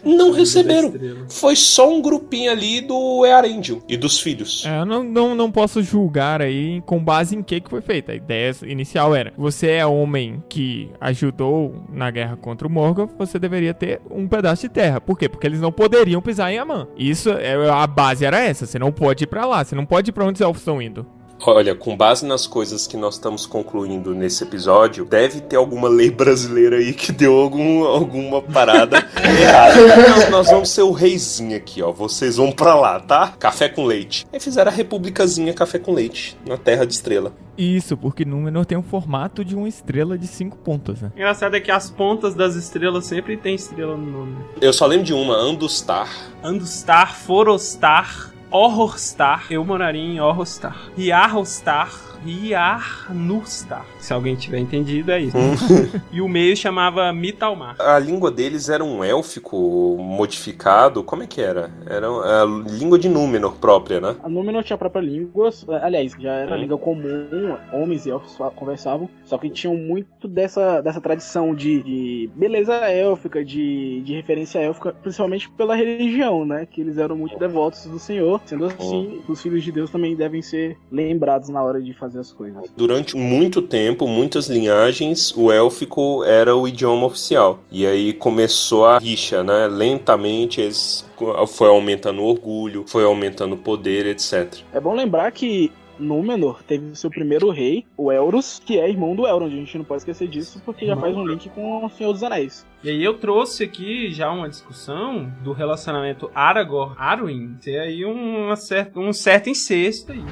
Não receberam. Foi só um grupinho ali do Earendil e dos filhos. É, eu não, não, não posso julgar aí com base em que que foi feita. A ideia inicial era: você é homem que ajudou na guerra contra o Morgoth, você deveria ter um pedaço de terra. Por quê? Porque eles não poderiam pisar em Amã. Isso, é, a base era essa. Você não pode ir pra lá. Você não pode ir pra onde os elfos estão indo. Olha, com base nas coisas que nós estamos concluindo nesse episódio, deve ter alguma lei brasileira aí que deu algum, alguma parada errada. Nós, nós vamos ser o reizinho aqui, ó. Vocês vão pra lá, tá? Café com leite. Aí fizeram a republicazinha café com leite na Terra de Estrela. Isso, porque Númenor tem um formato de uma estrela de cinco pontas, né? Engraçado é que as pontas das estrelas sempre tem estrela no nome. Eu só lembro de uma, Andustar. Andustar, Forostar, Horrorstar. Eu moraria em Horrorstar. Yarrostar, Yarnustar. Se alguém tiver entendido, é isso. e o meio chamava Mitalmar. A língua deles era um élfico modificado. Como é que era? Era a língua de Númenor própria, né? A Númenor tinha a própria língua, aliás, já era Hum. língua comum, homens e elfos conversavam, só que tinham muito dessa, dessa tradição de, de beleza élfica, de, de referência élfica, principalmente pela religião, né? Que eles eram muito devotos do Senhor, sendo assim, os filhos de Deus também devem ser lembrados na hora de fazer as coisas. Durante muito tempo, muitas linhagens, o élfico era o idioma oficial. E aí começou a rixa, né? Lentamente eles foi aumentando o orgulho, foi aumentando o poder, etc. É bom lembrar que Númenor teve seu primeiro rei, o Elros, que é irmão do Elrond. A gente não pode esquecer disso porque já faz um link com o Senhor dos Anéis. E aí eu trouxe aqui já uma discussão do relacionamento Aragorn-Arwen. Tem aí uma certa, um certo incesto aí.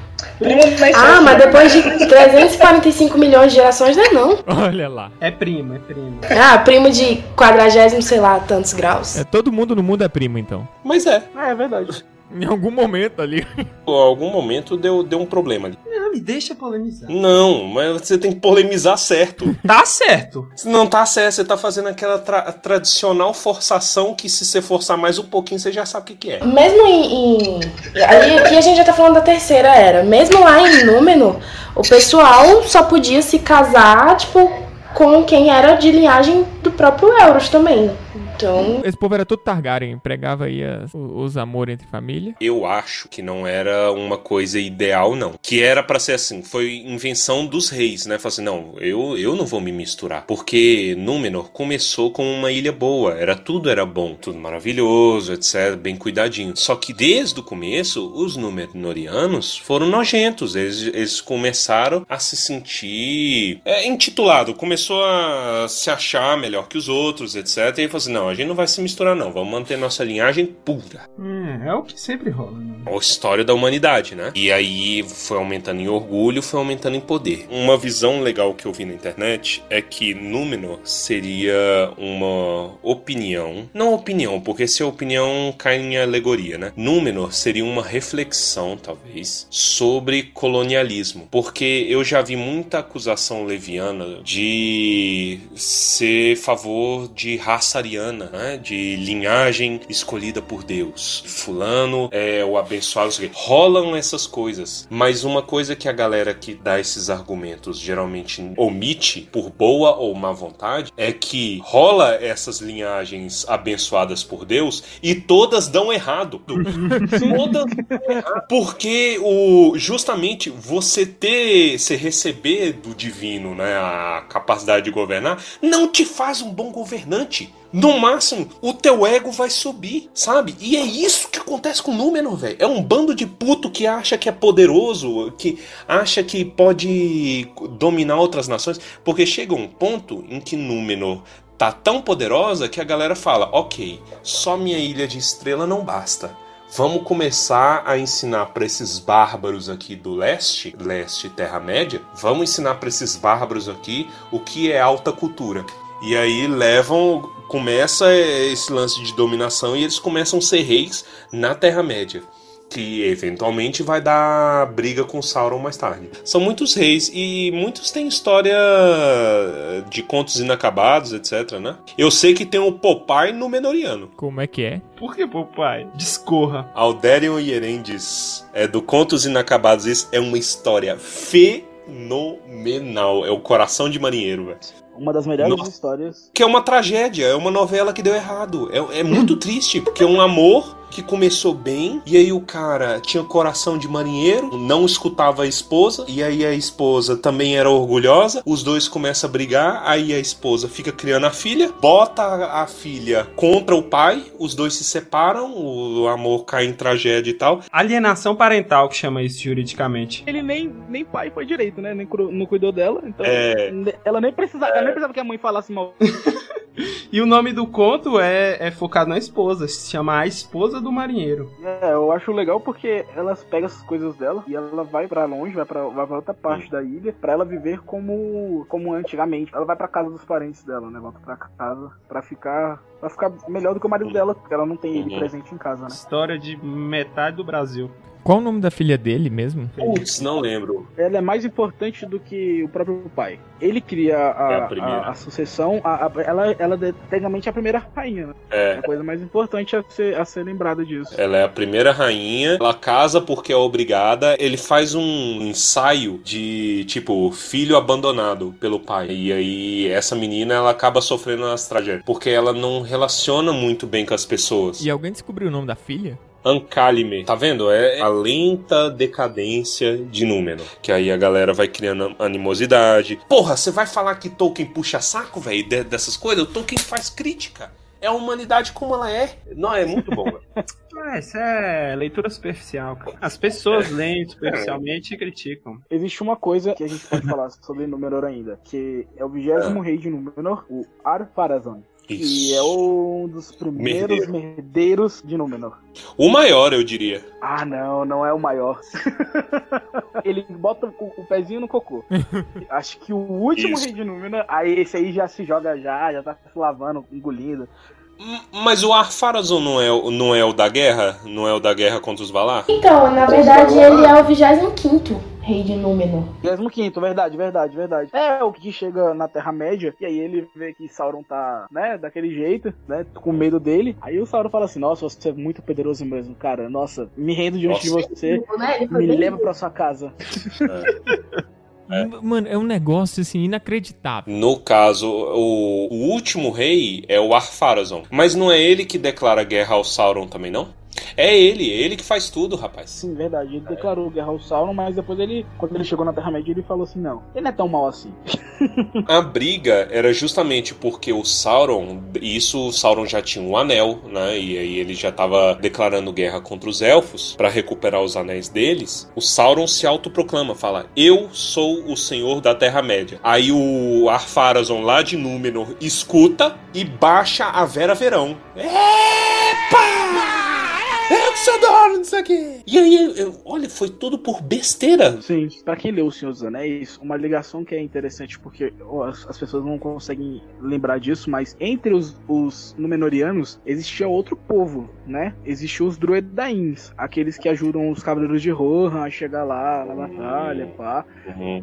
Ah, mas depois de 345 milhões de gerações, não é não. Olha lá. É primo, é primo. Ah, primo de quadragésimo, sei lá, tantos graus. É, todo mundo no mundo é primo, então. Mas é, Ah, é verdade. Em algum momento ali. em algum momento deu, deu um problema ali. Não, me deixa polemizar. Não, mas você tem que polemizar certo. Tá certo. Se não tá certo, você tá fazendo aquela tra- tradicional forçação que se você forçar mais um pouquinho, você já sabe o que, que é. Mesmo em, em- Aí aqui a gente já tá falando da terceira era. Mesmo lá em Númenor, o pessoal só podia se casar, tipo, com quem era de linhagem do próprio Euros também. Então. Esse povo era todo Targaryen, pregava aí as- o- os amores entre família. Eu acho que não era uma coisa ideal, não. Que era pra ser assim, foi invenção dos reis, né? Falei assim, não, eu, eu não vou me misturar. Porque Númenor começou com uma ilha boa, era tudo era bom, tudo maravilhoso, etc, bem cuidadinho. Só que desde o começo, os Númenorianos foram nojentos, eles, eles começaram a se sentir é, intitulado, começou a se achar melhor que os outros, etc. E ele falou assim, não, a gente não vai se misturar não, vamos manter nossa linhagem pura Hum, é o que sempre rola, né? a história da humanidade, né? E aí foi aumentando em orgulho, foi aumentando em poder. Uma visão legal que eu vi na internet é que Númenor seria uma opinião, não opinião, porque se é opinião cai em alegoria, né? Númenor seria uma reflexão, talvez, sobre colonialismo, porque eu já vi muita acusação leviana de ser favor de raça ariana, né? De linhagem escolhida por Deus. Fulano é o abençoado. Rolam essas coisas. Mas uma coisa que a galera que dá esses argumentos geralmente omite, por boa ou má vontade, é que rola essas linhagens abençoadas por Deus e todas dão errado. todas dão errado. Porque o, justamente você ter, você receber do divino né, a capacidade de governar, não te faz um bom governante. No máximo, o teu ego vai subir, sabe? E é isso que acontece com o Númenor, velho. É um bando de puto que acha que é poderoso, que acha que pode dominar outras nações, porque chega um ponto em que Númenor tá tão poderosa que a galera fala: ok, só minha ilha de estrela não basta. Vamos começar a ensinar para esses bárbaros aqui do leste, leste Terra-média, vamos ensinar para esses bárbaros aqui o que é alta cultura. E aí levam, começa esse lance de dominação e eles começam a ser reis na Terra-média que eventualmente vai dar briga com Sauron mais tarde. São muitos reis e muitos têm história de contos inacabados, etc, né? Eu sei que tem o Popeye no Menoriano. Como é que é? Por que, papai? Discorra. Alderion e Erendis é do Contos Inacabados. Isso é uma história fenomenal. É o coração de marinheiro, velho. Uma das melhores Nossa. histórias. Que é uma tragédia, é uma novela que deu errado. É, é muito triste, porque é um amor que começou bem, e aí o cara tinha coração de marinheiro, não escutava a esposa, e aí a esposa também era orgulhosa, os dois começam a brigar, aí a esposa fica criando a filha, bota a, filha contra o pai, os dois se separam, o amor cai em tragédia e tal. Alienação parental que chama isso juridicamente. Ele nem, nem pai foi direito, né? Nem cru- não cuidou dela. Então É. ela nem precisava, ela nem precisava que a mãe falasse mal. E o nome do conto é, é focado na esposa, se chama A Esposa do Marinheiro. É, eu acho legal porque elas pegam as coisas dela e ela vai pra longe, vai pra, vai pra outra parte da ilha, pra ela viver como como antigamente. Ela vai pra casa dos parentes dela, né? Volta pra casa pra ficar pra ficar melhor do que o marido dela, porque ela não tem ele Uhum. presente em casa, né? História de metade do Brasil. Qual o nome da filha dele mesmo? Putz, não lembro. Ela é mais importante do que o próprio pai. Ele cria a, É a a, a sucessão, a- a- ela, ela é tecnicamente a primeira rainha, né? É É. a coisa mais importante a ser, a ser lembrada disso. Ela é a primeira rainha, ela casa porque é obrigada. Ele faz um ensaio de, tipo, filho abandonado pelo pai. E aí, essa menina, ela acaba sofrendo as tragédias. Porque ela não relaciona muito bem com as pessoas. E alguém descobriu o nome da filha? Ancálime. Tá vendo? É a lenta decadência de Númenor. Que aí a galera vai criando animosidade. Porra, você vai falar que Tolkien puxa saco, velho, de- dessas coisas? O Tolkien faz crítica. É a humanidade como ela é. Não, é muito bom, velho. Ah, isso é leitura superficial, cara. As pessoas leem superficialmente e criticam. Existe uma coisa que a gente pode falar sobre Númenor ainda, que é o vigésimo rei de Númenor, o Ar-Pharazôn. Que Isso. é um dos primeiros Merdeiro. merdeiros de Númenor. O maior, eu diria. Ah, não, não é o maior. Ele bota o, o pezinho no cocô. Acho que o último Isso. rei de Númenor, aí esse aí já se joga já, já tá se lavando, engolindo. Mas o Ar-Pharazôn não é, o- não é o da guerra? Não é o da guerra contra os Valar? Então, na verdade, ele é o 25 rei de Númenor. 25, verdade, verdade, verdade. É o que chega na Terra-média, e aí ele vê que Sauron tá, né, daquele jeito, né, com medo dele. Aí o Sauron fala assim: Nossa, você é muito poderoso mesmo, cara. Nossa, me rendo diante Nossa. de você, Né? Ele foi me leva pra sua casa. É. M- Mano, é um negócio assim inacreditável. No caso, o, o último rei é o Ar-Pharazôn. Mas não é ele que declara guerra ao Sauron também, não? É ele, é ele que faz tudo, rapaz. Sim, verdade. Ele declarou guerra ao Sauron, mas depois ele, quando ele chegou na Terra-média, ele falou assim: Não, ele não é tão mal assim. A briga era justamente porque o Sauron, isso o Sauron já tinha um anel, né? E aí ele já estava declarando guerra contra os elfos para recuperar os anéis deles. O Sauron se autoproclama, fala: "Eu sou o senhor da Terra-média". Aí o Ar-Pharazôn lá de Númenor escuta e baixa a Vera Verão. Epa! Eu dono disso aqui! E aí, eu- eu- olha, foi tudo por besteira. Sim, pra quem leu O Senhor dos Anéis, uma ligação que é interessante porque ó, as, as pessoas não conseguem lembrar disso, mas entre os, os Númenóreanos existia outro povo, né? Existiam os Druedains, aqueles que ajudam os Cavaleiros de Rohan a chegar lá na batalha, pá.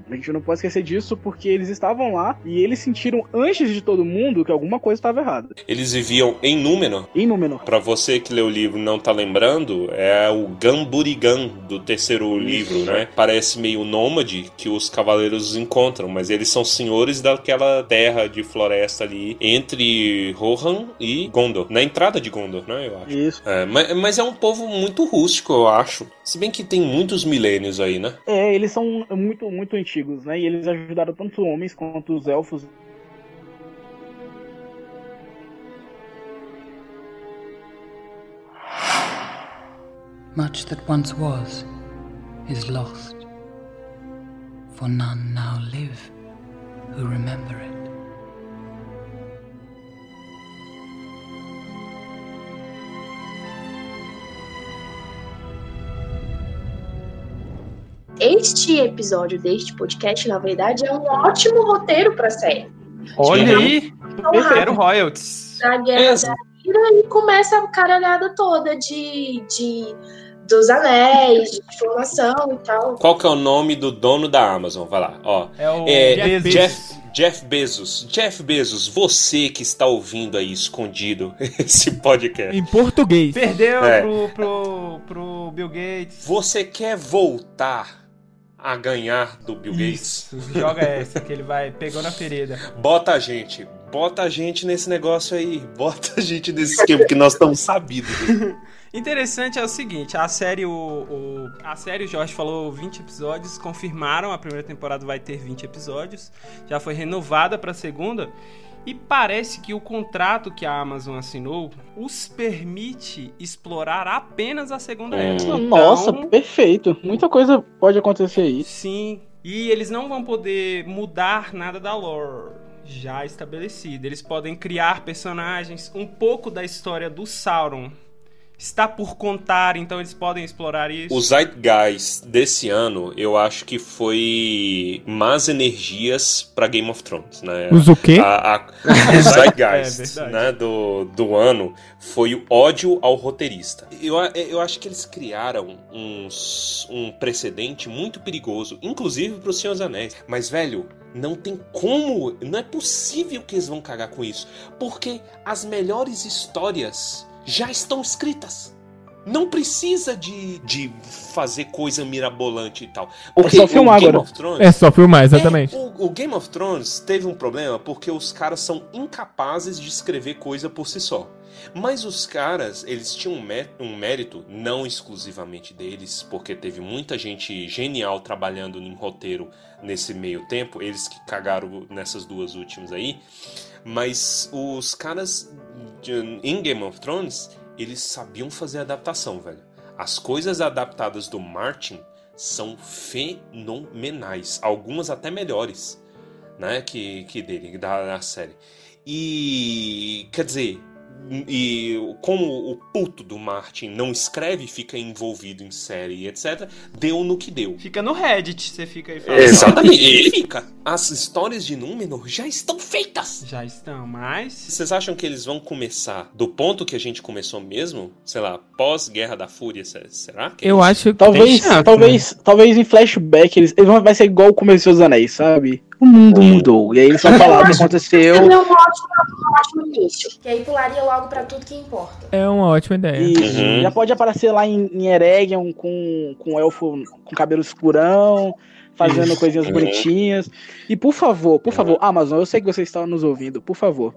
A gente não pode esquecer disso porque eles estavam lá e eles sentiram antes de todo mundo que alguma coisa estava errada. Eles viviam em Númenor. Em Númenor. Pra você que lê o livro e não tá lembrando, falando é o Gamburigan do terceiro livro, né? Parece meio nômade que os cavaleiros encontram, mas eles são senhores daquela terra de floresta ali entre Rohan e Gondor, na entrada de Gondor, né? Eu acho. Isso. É, mas, mas é um povo muito rústico, eu acho. Se bem que tem muitos milênios aí, né? É, eles são muito, muito antigos, né? E eles ajudaram tanto os homens quanto os elfos. Much that once was is lost, for none now live who remember it. Este episódio deste podcast, na verdade, é um ótimo roteiro pra série. Olha aí, quero royalties. da Guerra da Ira e começa a caralhada toda de, de dos anéis, de formação e tal. Qual que é o nome do dono da Amazon? Vai lá, ó. É o É, Bezos. Jeff, Jeff Bezos. Jeff Bezos, você que está ouvindo aí escondido esse podcast. Em português. Perdeu É. pro, pro, pro Bill Gates. Você quer voltar a ganhar do Bill Gates? Isso, joga essa, que ele vai, pegou na ferida. Bota a gente. Bota a gente nesse negócio aí. Bota a gente nesse esquema que nós estamos sabidos. Interessante é o seguinte, a série, o, o- a série, o Jorge falou 20 episódios, confirmaram, a primeira temporada vai ter 20 episódios, já foi renovada para a segunda, e parece que o contrato que a Amazon assinou os permite explorar apenas a segunda Hum. era. Então, Nossa, perfeito. Muita coisa pode acontecer aí. Sim, e eles não vão poder mudar nada da lore já estabelecida. Eles podem criar personagens, um pouco da história do Sauron está por contar, então eles podem explorar isso. O Zeitgeist desse ano, eu acho que foi más energias pra Game of Thrones, né? Usa o quê? A, a, o Zeitgeist É né, do, do ano foi o ódio ao roteirista. Eu, eu acho que eles criaram uns, um precedente muito perigoso, inclusive para os Senhor dos Anéis. Mas, velho, não tem como, não é possível que eles vão cagar com isso. Porque as melhores histórias já estão escritas. Não precisa de, de fazer coisa mirabolante e tal. É só filmar o Game agora. of Thrones, É só filmar, exatamente. é, o, o Game of Thrones teve um problema porque os caras são incapazes de escrever coisa por si só. Mas os caras, eles tinham um, mé- mérito, não exclusivamente deles, porque teve muita gente genial trabalhando em roteiro nesse meio tempo, eles que cagaram nessas duas últimas aí. Mas os caras em Game of Thrones, eles sabiam fazer adaptação, velho. As coisas adaptadas do Martin são fenomenais, algumas até melhores, né, que, que dele, da, da série. E, quer dizer, e como o puto do Martin não escreve, fica envolvido em série, etc, deu no que deu. Fica no Reddit, você fica aí falando. Exatamente, ele fica. As histórias de Númenor já estão feitas. Já estão, mas. Vocês acham que eles vão começar do ponto que a gente começou mesmo? Sei lá, pós-Guerra da Fúria, se- será? Que Eu acho que Talvez, chance, talvez, talvez em flashback eles, eles vão, vai ser igual o começo dos anéis, sabe? O mundo mudou. E aí eles vão falar o que aconteceu. Seria um ótimo, um ótimo início. Que aí pularia logo pra tudo que importa. É uma ótima ideia. Isso. Uhum. Já pode aparecer lá em, em Eregion com, com um elfo com cabelo escurão, fazendo coisinhas Uhum. bonitinhas. E por favor, por favor, Amazon, eu sei que você está nos ouvindo, por favor.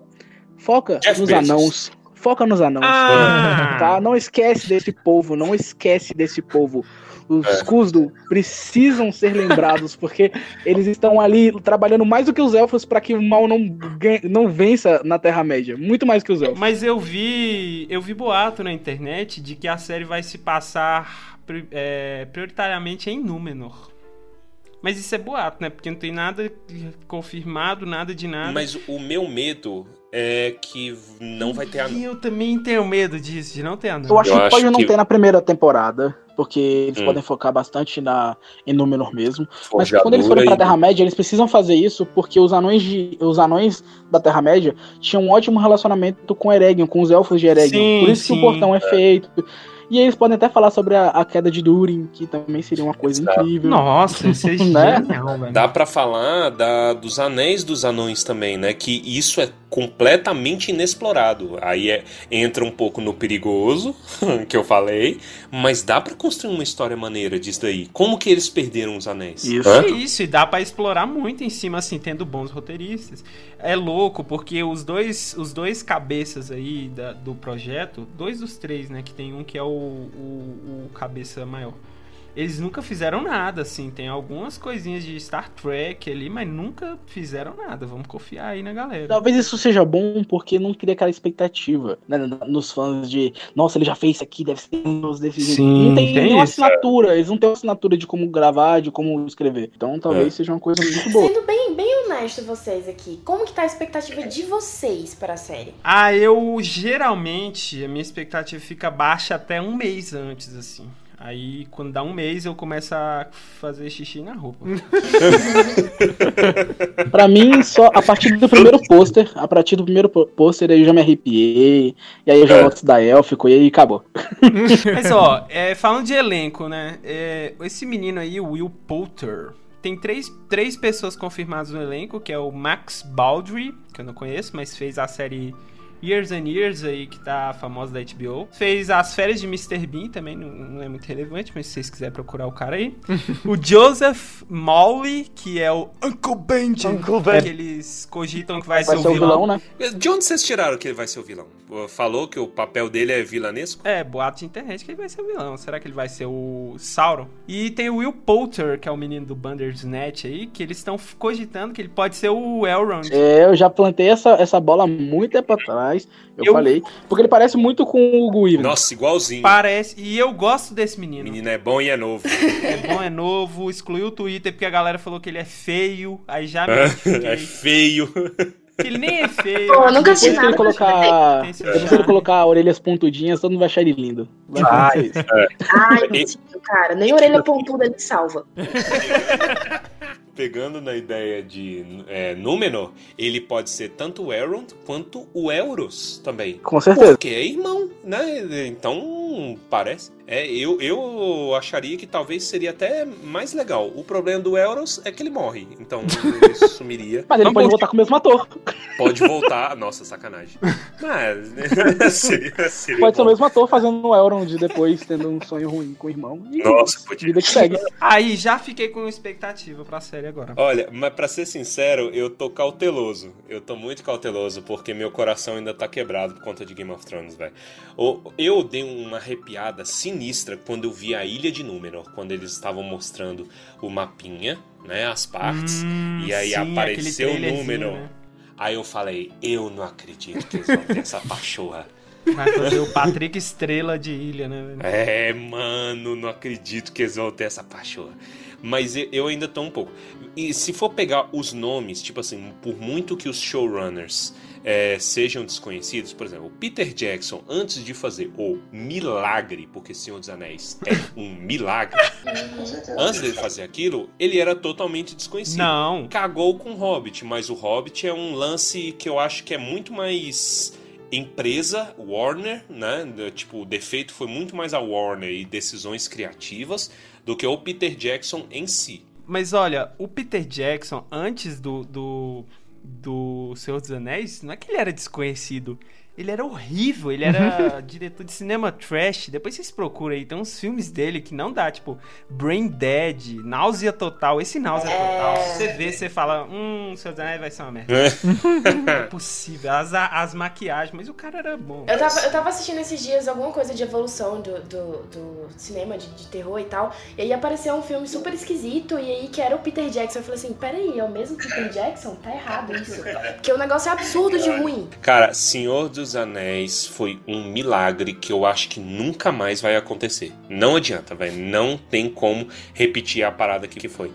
Foca Jeff nos Bezos. anãos. Foca nos anãos. Ah! Tá? Não esquece desse povo, não esquece desse povo. Os É. Kuzdu precisam ser lembrados, porque eles estão ali trabalhando mais do que os elfos para que o mal não, não vença na Terra-média. Muito mais que os elfos. Mas eu vi. Eu vi boato na internet de que a série vai se passar é, prioritariamente em Númenor. Mas isso é boato, né? Porque não tem nada confirmado, nada de nada. Mas o meu medo é que não vai ter a. E eu também tenho medo disso, de não ter anão. Eu acho Eu que acho pode não que- ter na primeira temporada, porque eles Hum. podem focar bastante na, em Númenor mesmo. Mas Forjadura quando eles forem pra Terra-média, eles precisam fazer isso porque os anões, de, os anões da Terra-média tinham um ótimo relacionamento com Eregion, com os elfos de Eregion. Sim, Por isso que sim. o portão é feito. E eles podem até falar sobre a, a queda de Durin, que também seria uma coisa Exato. incrível. Nossa, isso é Né? genial, velho. Dá pra falar da, dos anéis dos anões também, né? Que isso é completamente inexplorado. Aí é- entra um pouco no perigoso, que eu falei, mas dá pra construir uma história maneira disso daí. Como que eles perderam os anéis? Isso. É isso, e dá pra explorar muito em cima, assim, tendo bons roteiristas. É louco, porque os dois, os dois cabeças aí da- do projeto, dois dos três, né, que tem um que é o, o, o cabeça maior. Eles nunca fizeram nada, assim, tem algumas coisinhas de Star Trek ali, mas nunca fizeram nada. Vamos confiar aí na galera. Talvez isso seja bom porque não cria aquela expectativa né, nos fãs de nossa, ele já fez isso aqui, deve ser um desse jeito. Não tem, tem nenhuma isso. assinatura, eles não têm uma assinatura de como gravar, de como escrever. Então talvez É. seja uma coisa muito boa. Sendo bem, bem honesto vocês aqui, como que tá a expectativa de vocês para a série? Ah, eu geralmente a minha expectativa fica baixa até um mês antes, assim. Aí quando dá um mês eu começo a fazer xixi na roupa. Pra mim, só a partir do primeiro pôster, a partir do primeiro pô- pôster aí eu já me arrepiei, e aí eu já É. volto a estudar élfico, e aí acabou. Mas ó, é, falando de elenco, né? é, esse menino aí, o Will Poulter, tem três, três pessoas confirmadas no elenco, que é o Max Baldry, que eu não conheço, mas fez a série Years and Years aí, que tá famosa da HBO. Fez as férias de Mr. Bean também, não, não é muito relevante, mas se vocês quiserem procurar o cara aí. o Joseph Mawley, que é o Uncle Benji. Uncle Ben. Que eles cogitam que vai, Vai ser o vilão, né? De onde vocês tiraram que ele vai ser o vilão? Falou que o papel dele é vilanesco? É, boato de internet que ele vai ser o vilão. Será que ele vai ser o Sauron? E tem o Will Poulter, que é o menino do Bandersnatch aí, que eles estão cogitando que ele pode ser o Elrond. É, eu já plantei essa, essa bola muito tempo atrás, eu, Eu- falei, porque ele parece muito com o Hugo Weaving. Nossa, igualzinho. Parece. E eu gosto desse menino. menino é bom e é novo. É bom, é novo. Excluiu o Twitter porque a galera falou que ele é feio. Aí já me é feio. ele nem é feio. Pô, eu nunca Depois que ele nada colocar, depois que ele charme. colocar orelhas pontudinhas, todo mundo vai achar ele lindo. Vai acontecer isso. Ai, mentira, cara, nem orelha pontuda ele salva. Pegando na ideia de é, Númenor, ele pode ser tanto o Elrond quanto o Elros também. Com certeza. Porque é irmão, né? Então, parece. É, eu, eu acharia que talvez seria até mais legal. O problema do Elros é que ele morre. Então, ele sumiria. Mas ele Vamos pode voltar com o mesmo ator. Pode voltar. Nossa, sacanagem. Mas, seria, seria Pode ser o bom. mesmo ator fazendo o Elrond depois, tendo um sonho ruim com o irmão. E Nossa, podia. vida que segue. Aí já fiquei com expectativa pra série agora. Olha, mas pra ser sincero, eu tô cauteloso. Eu tô muito cauteloso porque meu coração ainda tá quebrado por conta de Game of Thrones, velho. Eu dei uma arrepiada sinistra quando eu vi a Ilha de Númenor, quando eles estavam mostrando o mapinha, né, as partes, Hum, e aí sim, apareceu o Númenor. né? Aí eu falei, eu não acredito que eles vão ter essa pachorra. Vai fazer o Patrick Estrela de Ilha, né? É, mano, não acredito que eles vão ter essa pachorra. Mas eu ainda tô um pouco. E se for pegar os nomes, tipo assim, por muito que os showrunners é, sejam desconhecidos, por exemplo, o Peter Jackson, antes de fazer o milagre, porque Senhor dos Anéis é um milagre, antes dele fazer aquilo, ele era totalmente desconhecido Não. cagou com o Hobbit, mas o Hobbit é um lance que eu acho que é muito mais empresa, Warner, né? De- Tipo, o defeito foi muito mais a Warner e decisões criativas do que o Peter Jackson em si. Mas olha, o Peter Jackson, antes do, do, do Senhor dos Anéis, não é que ele era desconhecido. Ele era horrível, ele era diretor de cinema trash. Depois vocês procuram aí, tem uns filmes dele que não dá, tipo Brain Dead, Náusea Total. Esse Náusea Total, se você vê, você fala, hum, dos Anéis vai ser uma merda. Não é possível. As, as maquiagens, mas o cara era bom. Eu tava, eu tava assistindo esses dias alguma coisa de evolução do, do, do cinema, de, de terror e tal. E aí apareceu um filme super esquisito, e aí que era o Peter Jackson. Eu falei assim, peraí, é o mesmo Peter Jackson? Tá errado isso. Porque o negócio é absurdo de ruim. Cara, Senhor dos Anéis foi um milagre que eu acho que nunca mais vai acontecer. Não adianta, velho. Não tem como repetir a parada que foi.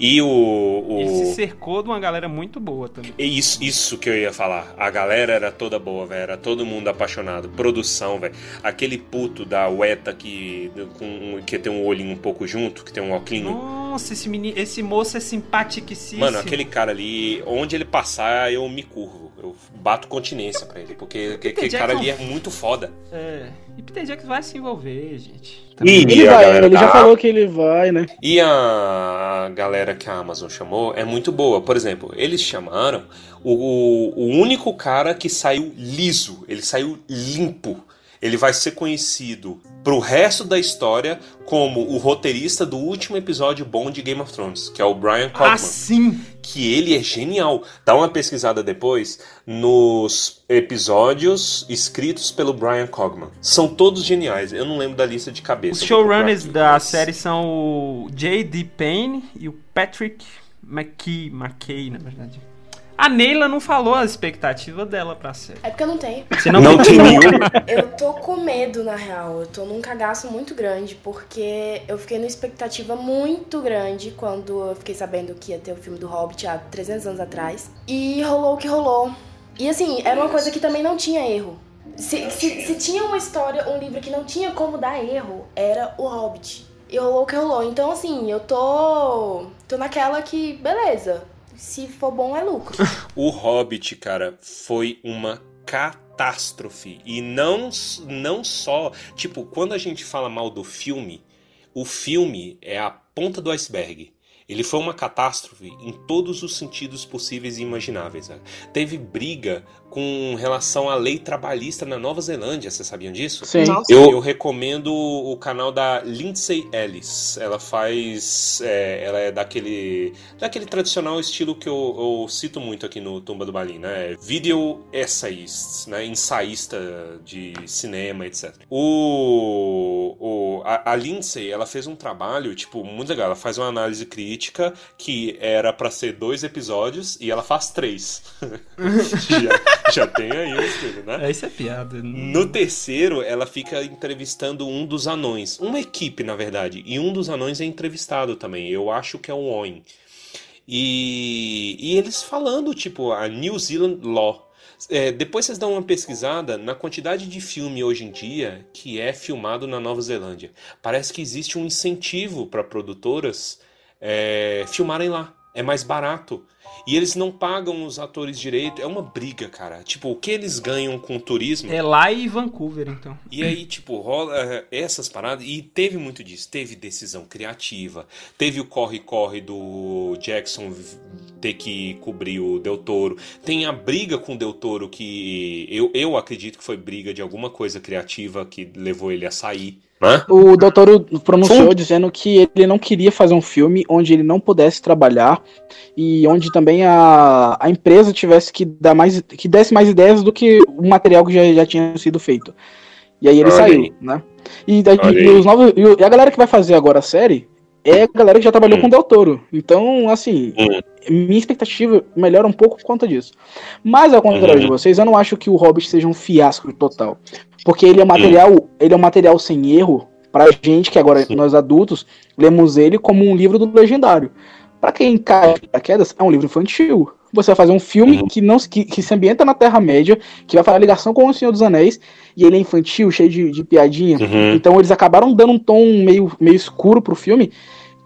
E o. o... Ele se cercou de uma galera muito boa também. Isso, isso que eu ia falar. A galera era toda boa, velho. Era todo mundo apaixonado. Produção, velho. Aquele puto da Weta que, com, que tem um olhinho um pouco junto, que tem um óculos. Nossa, esse, menino, esse moço é simpaticíssimo. Mano, aquele cara ali, onde ele passar, eu me curvo. Eu bato continência pra ele, porque aquele cara ali é muito foda. É. E Peter Jackson vai se envolver, gente. E, Ele vai, galera ele já da- falou que ele vai, né? E a galera que a Amazon chamou é muito boa. Por exemplo, eles chamaram o, o único cara que saiu liso, ele saiu limpo. Ele vai ser conhecido pro resto da história como o roteirista do último episódio bom de Game of Thrones, que é o Brian Cogman. Ah, sim! que ele é genial. Dá uma pesquisada depois nos episódios escritos pelo Brian Cogman. São todos geniais. Eu não lembro da lista de cabeça. Os showrunners da mas- série são o J.D. Payne e o Patrick McKee, McKay, na verdade. A Neila não falou a expectativa dela pra série. É porque eu não tenho. Você não, Não tem nenhum. Eu tô com medo, na real. Eu tô num cagaço muito grande, porque eu fiquei numa expectativa muito grande quando eu fiquei sabendo que ia ter o filme do Hobbit há 300 anos atrás. E rolou o que rolou. E assim, era uma coisa que também não tinha erro. Se, se, se tinha uma história, um livro que não tinha como dar erro, era o Hobbit. E rolou o que rolou. Então, assim, eu tô. tô naquela que, beleza. Se for bom, é lucro. O Hobbit, cara, foi uma catástrofe. E não, não só. Tipo, quando a gente fala mal do filme, o filme é a ponta do iceberg. Ele foi uma catástrofe em todos os sentidos possíveis e imagináveis. né? Teve briga com relação à lei trabalhista na Nova Zelândia, vocês sabiam disso? Sim. Eu, eu recomendo o canal da Lindsay Ellis. Ela faz. é, ela é daquele. daquele tradicional estilo que eu, eu cito muito aqui no Tumba do Balim, né? Video essayist, né? Ensaísta de cinema, etc. O. o a, a Lindsay, ela fez um trabalho, tipo, muito legal. Ela faz uma análise crítica que era pra ser dois episódios e ela faz três. já, tem aí o estilo, né? Isso é piada. No terceiro, ela fica entrevistando um dos anões. Uma equipe, na verdade. E um dos anões é entrevistado também. Eu acho que é o Owen. E, e eles falando, tipo, a New Zealand Law. É, depois vocês dão uma pesquisada na quantidade de filme hoje em dia que é filmado na Nova Zelândia. Parece que existe um incentivo para produtoras é, filmarem lá. É mais barato. E eles não pagam os atores direito. É uma briga, cara. Tipo, o que eles ganham com o turismo. É lá e Vancouver, então. E aí, tipo, rola eh, essas paradas. E teve muito disso. Teve decisão criativa. Teve o corre-corre do Jackson ter que cobrir o Del Toro. Tem a briga com o Del Toro que eu, eu acredito que foi briga de alguma coisa criativa que levou ele a sair. Né? O doutor pronunciou Foi. dizendo que ele não queria fazer um filme onde ele não pudesse trabalhar e onde também a, a empresa tivesse que dar mais que desse mais ideias do que o material que já, já tinha sido feito. E aí ele Olha saiu, aí. né? E, e os novos, e a galera que vai fazer agora a série é a galera que já trabalhou Hum. com o Del Toro. Então, assim, Hum. minha expectativa melhora um pouco por conta disso. Mas ao contrário Uhum. de vocês, eu não acho que o Hobbit seja um fiasco total. Porque ele é um material, ele é um material sem erro pra gente que agora Sim. nós adultos lemos ele como um livro do legendário. Pra quem cai de quedas, é um livro infantil. Você vai fazer um filme Uhum. que não se- que, que se ambienta na Terra Média, que vai fazer a ligação com o Senhor dos Anéis, e ele é infantil, cheio de, de piadinha. Uhum. Então eles acabaram dando um tom meio, meio escuro pro filme,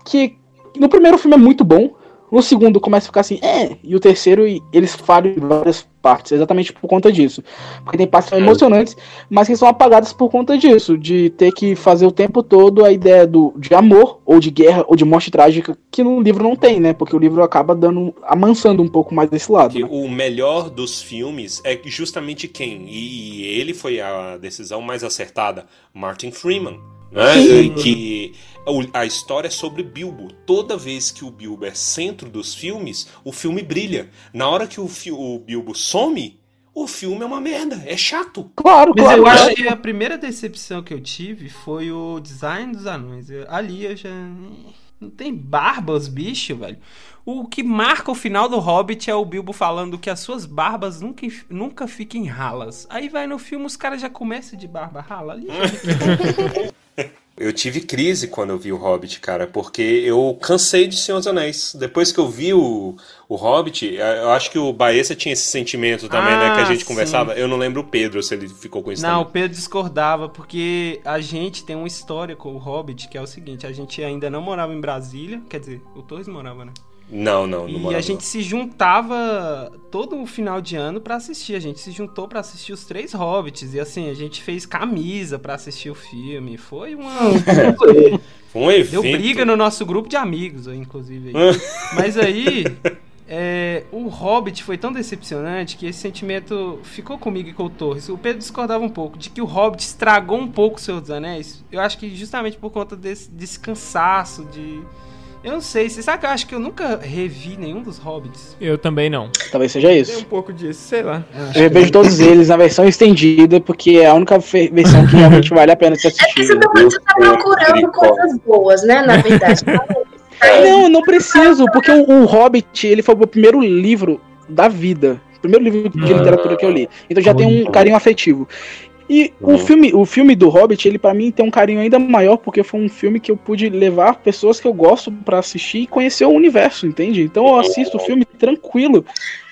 que no primeiro filme é muito bom, no segundo começa a ficar assim, é, e o terceiro eles falham em várias partes, exatamente por conta disso. Porque tem partes que são É. emocionantes, mas que são apagadas por conta disso, de ter que fazer o tempo todo a ideia do, de amor, ou de guerra, ou de morte trágica, que no livro não tem, né? Porque o livro acaba dando, amansando um pouco mais desse lado. Né? o melhor dos filmes é justamente quem? E, ele foi a decisão mais acertada, Martin Freeman. Né? Sim. Que a história é sobre Bilbo. Toda vez que o Bilbo é centro dos filmes, o filme brilha. Na hora que o, o Bilbo some, o filme é uma merda. É chato. Claro, Mas claro. eu claro. acho que a primeira decepção que eu tive foi o design dos anões. Eu- ali eu já. Não tem barba os bichos, velho. O que marca o final do Hobbit é o Bilbo falando que as suas barbas nunca, nunca fiquem ralas. Aí vai no filme, os caras já começam de barba rala ali. Eu tive crise quando eu vi o Hobbit, cara, porque eu cansei de Senhor dos Anéis. Depois que eu vi o, o Hobbit, eu acho que o Baessa tinha esse sentimento também, né? Que a Ah, gente sim. conversava. Eu não lembro o Pedro se ele ficou com isso Não, o também. Pedro discordava, porque a gente tem uma história com o Hobbit, que é o seguinte, a gente ainda não morava em Brasília, quer dizer, o Torres morava, né? Não, não, não E morava a gente se juntava todo o final de ano pra assistir. A gente se juntou pra assistir os três Hobbits. E assim, a gente fez camisa pra assistir o filme. Foi uma. Foi um evento. Deu briga no nosso grupo de amigos, inclusive. aí. Mas aí, é, o Hobbit foi tão decepcionante que esse sentimento ficou comigo e com o Torres. O Pedro discordava um pouco de que o Hobbit estragou um pouco o Senhor dos Anéis. Eu acho que justamente por conta desse, desse cansaço de. Eu não sei, você sabe que eu acho que eu nunca revi nenhum dos Hobbits. Eu também não. Talvez seja Tem isso. um pouco disso, sei lá. Eu vejo todos eles na versão estendida, porque é a única versão que realmente vale a pena se assistir. Você também tá procurando coisas boas, né? Na verdade. Não, não preciso, porque o, o Hobbit, ele foi o meu primeiro livro da vida. O primeiro livro de literatura que eu li. Então já tem um carinho afetivo. E o filme, o filme do Hobbit, ele pra mim tem um carinho ainda maior, porque foi um filme que eu pude levar pessoas que eu gosto pra assistir e conhecer o universo, entende? Então eu assisto o filme tranquilo,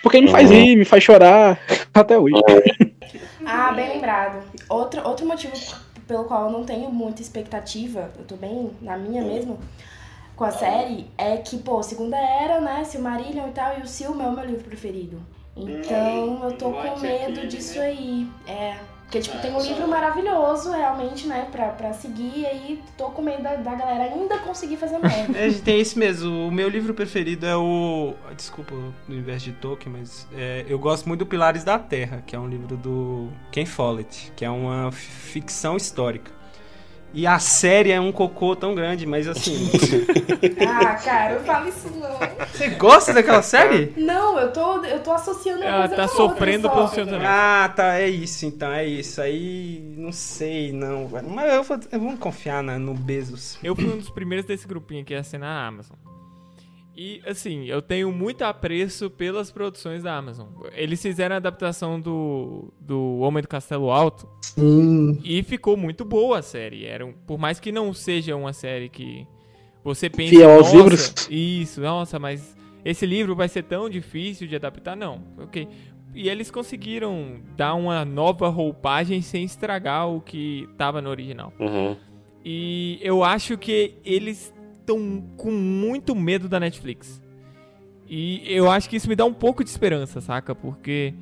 porque ele me faz rir, me faz chorar, até hoje. Ah, bem lembrado. Outro, outro motivo pelo qual eu não tenho muita expectativa, eu tô bem na minha mesmo, com a série, é que, pô, Segunda Era, né, Silmarillion e tal, e o Silma é o meu livro preferido. Então eu tô com medo disso aí. É. Porque, tipo, tem um livro maravilhoso, realmente, né, pra, pra seguir, e aí tô com medo da, da galera ainda conseguir fazer merda. É, tem esse mesmo. O meu livro preferido é o. Desculpa o universo de Tolkien, mas é, eu gosto muito do Pilares da Terra, que é um livro do Ken Follett, que é uma fi- ficção histórica. E a série é um cocô tão grande, mas assim. ah, cara, não fala isso não. você gosta daquela série? Não, eu tô, eu tô associando Ela tá sofrendo pelo seu também. Ah, tá, é isso então, é isso. Aí não sei, não. velho. Mas eu vou, eu vou confiar na- no Bezos. Eu fui um dos primeiros desse grupinho que ia assinar a Amazon. E, assim, eu tenho muito apreço pelas produções da Amazon. Eles fizeram a adaptação do, do Homem do Castelo Alto e ficou muito boa a série. Era, por mais que não seja uma série que você pense... Fiel aos "Nossa, livros." Isso, nossa, mas esse livro vai ser tão difícil de adaptar. Não, ok. E eles conseguiram dar uma nova roupagem sem estragar o que tava no original. Uhum. E eu acho que eles estão com muito medo da Netflix. E eu acho que isso me dá um pouco de esperança, saca? Porque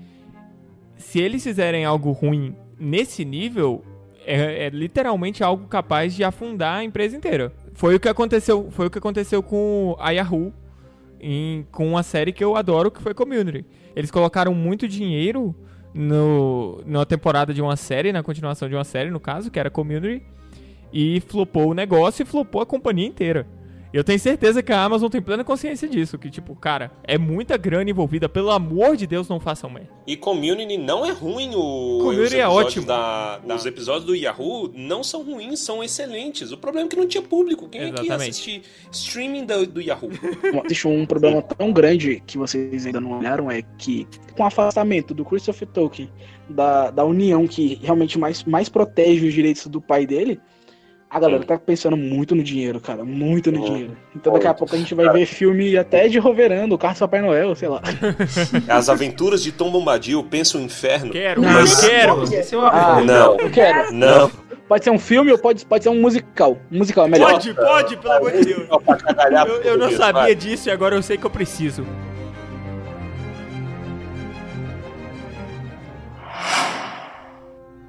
se eles fizerem algo ruim nesse nível, é, é literalmente algo capaz de afundar a empresa inteira. Foi o que aconteceu, foi o que aconteceu com a Yahoo em- com uma série que eu adoro, que foi Community. Eles colocaram muito dinheiro no, na temporada de uma série, na continuação de uma série, no caso, que era Community, e flopou o negócio e flopou a companhia inteira. Eu tenho certeza que a Amazon tem plena consciência disso, que tipo, cara, é muita grana envolvida, pelo amor de Deus, não façam merda. E Community não é ruim. O, Community é episódios ótimo. Da, da- Os episódios do Yahoo não são ruins, são excelentes. O problema é que não tinha público. Quem é que ia Exatamente. assistir streaming do, do Yahoo? Existe um problema tão grande que vocês ainda não olharam é que com o afastamento do Christopher Tolkien da, da união que realmente mais, mais protege os direitos do pai dele, a galera tá pensando muito no dinheiro, cara, muito no Hum. dinheiro. Então daqui a pouco a gente vai ver filme até de Roverando, o carro do Papai Noel, sei lá. As aventuras de Tom Bombadil, pensa o inferno. Quero, Não, Mas- quero! É Ah, Não. Eu quero. Não. Pode ser um filme ou pode, pode ser um musical. Um musical é melhor. Pode, pode, pelo amor de Deus. Eu, eu não sabia disso e agora eu sei que eu preciso.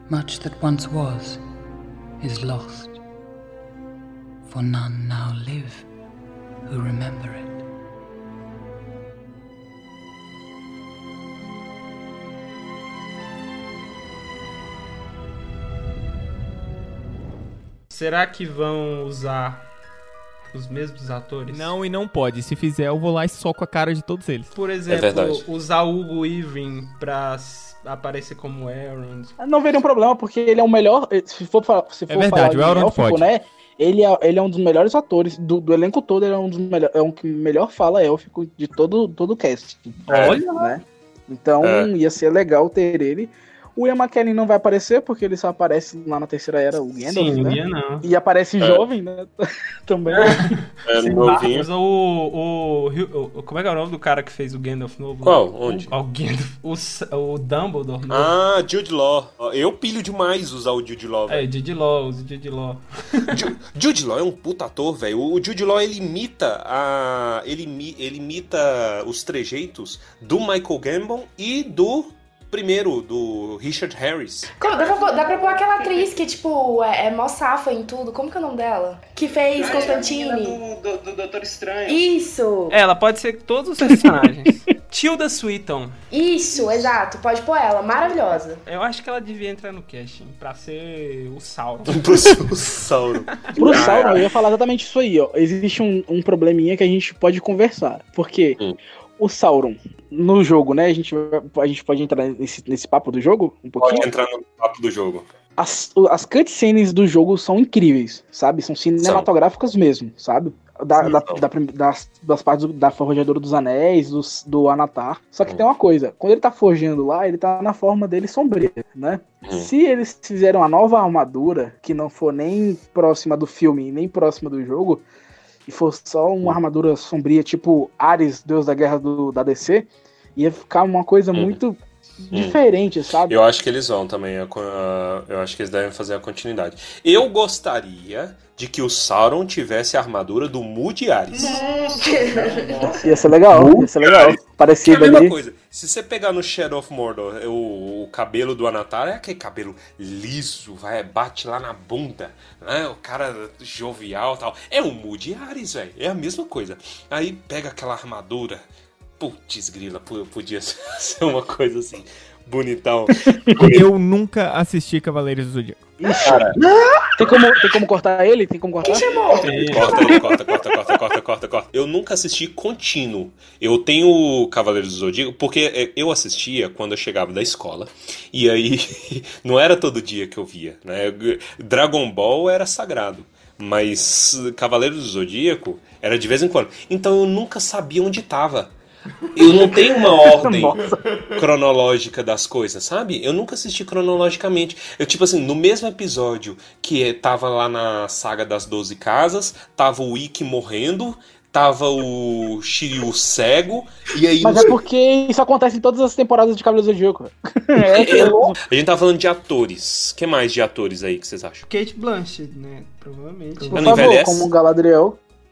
Much that once was is lost, for none now live who remember it. Será que vão usar os mesmos atores? Não e não pode. Se fizer, eu vou lá e soco a cara de todos eles. Por É exemplo, verdade. usar o Hugo Weaving pra aparecer como Aaron. Não veria um problema, porque ele é o melhor. Se for, se for É verdade, falar o Elrond élfico, pode. né? Ele é, ele é um dos melhores atores do, do elenco todo, ele é um dos melhores. É um que melhor fala élfico de todo, todo o cast. É. Olha, né? Então É. ia ser legal ter ele. O Ian McKellen não vai aparecer, porque ele só aparece lá na terceira era, o Gandalf, Sim, né? não. E aparece jovem, né? Também. É Sim, novinho. Marcos, o, o, o- Como é que é o nome do cara que fez o Gandalf novo? Qual? Onde? O, o Gandalf. O, o Dumbledore novo. Ah, Jude Law. Eu pilho demais usar o Jude Law, É, velho. Jude Law, o Jude Law. Ju- Jude Law é um puta ator, velho. O Jude Law, ele imita a... Ele, ele imita os trejeitos do Michael Gambon e do primeiro, do Richard Harris. Como- dá, pra, pôr- dá pra pôr aquela atriz que, tipo, é, é mó safa em tudo. Como que é o nome dela? Que fez Constantine. Do, do, do Doutor Estranho. Isso! É, ela pode ser todos os personagens. Tilda Swinton. Isso, exato. Pode pôr ela. Maravilhosa. Eu acho que ela devia entrar no casting pra ser o Sauron. Pro seu Sauron. Pro Sauron, eu ia falar exatamente isso aí, ó. Existe um, um probleminha que a gente pode conversar. Porque Hum. O Sauron, no jogo, né? A gente, a gente pode entrar nesse, nesse papo do jogo um pouquinho. Pode entrar no papo do jogo. As, as cutscenes do jogo são incríveis, sabe? São cinematográficas mesmo, sabe? Da, Sim, da- são. da das, das partes do- da Forjadora dos Anéis, dos- do Anatar. Só que Hum. tem uma coisa: quando ele tá forjando lá, ele tá na forma dele sombria, né? Hum. Se eles fizeram uma nova armadura, que não for nem próxima do filme, nem próxima do jogo, e for só uma armadura sombria, tipo Ares, Deus da Guerra do, da DC, ia ficar uma coisa Hum. muito diferente, sabe? Eu acho que eles vão também. Eu acho que eles devem fazer a continuidade. Eu gostaria de que o Sauron tivesse a armadura do Moody Ares. Nossa, Ia ser legal, ia ser legal. Que é a Parecido mesma ali. coisa. Se você pegar no Shadow of Mordor, o, o cabelo do Anatar é aquele cabelo liso, vai, bate lá na bunda, né? O cara jovial e tal. É o Moody Ares, velho. É a mesma coisa. Aí pega aquela armadura. Putz, grila, po- podia ser uma coisa assim, bonitão. Eu nunca assisti Cavaleiros do Zodíaco. Tem como, tem como cortar ele? Tem como cortar? Corta corta, corta, corta, corta, corta, corta. Eu nunca assisti contínuo. Eu tenho Cavaleiros do Zodíaco, porque é, eu assistia quando eu chegava da escola. E aí, não era todo dia que eu via, né? Dragon Ball era sagrado. Mas Cavaleiros do Zodíaco era de vez em quando. Então eu nunca sabia onde tava. Eu não tenho uma ordem cronológica das coisas, sabe? Eu nunca assisti cronologicamente. Eu, tipo assim, no mesmo episódio que tava lá na saga das 12 casas, tava o Ikki morrendo, tava o Shiryu cego, e aí. Mas é porque isso acontece em todas as temporadas de Cavaleiros do Zodíaco. É, Eu- A gente tá falando de atores. que mais de atores aí que vocês acham? Kate Blanchett, né? Provavelmente. Por não favor, como o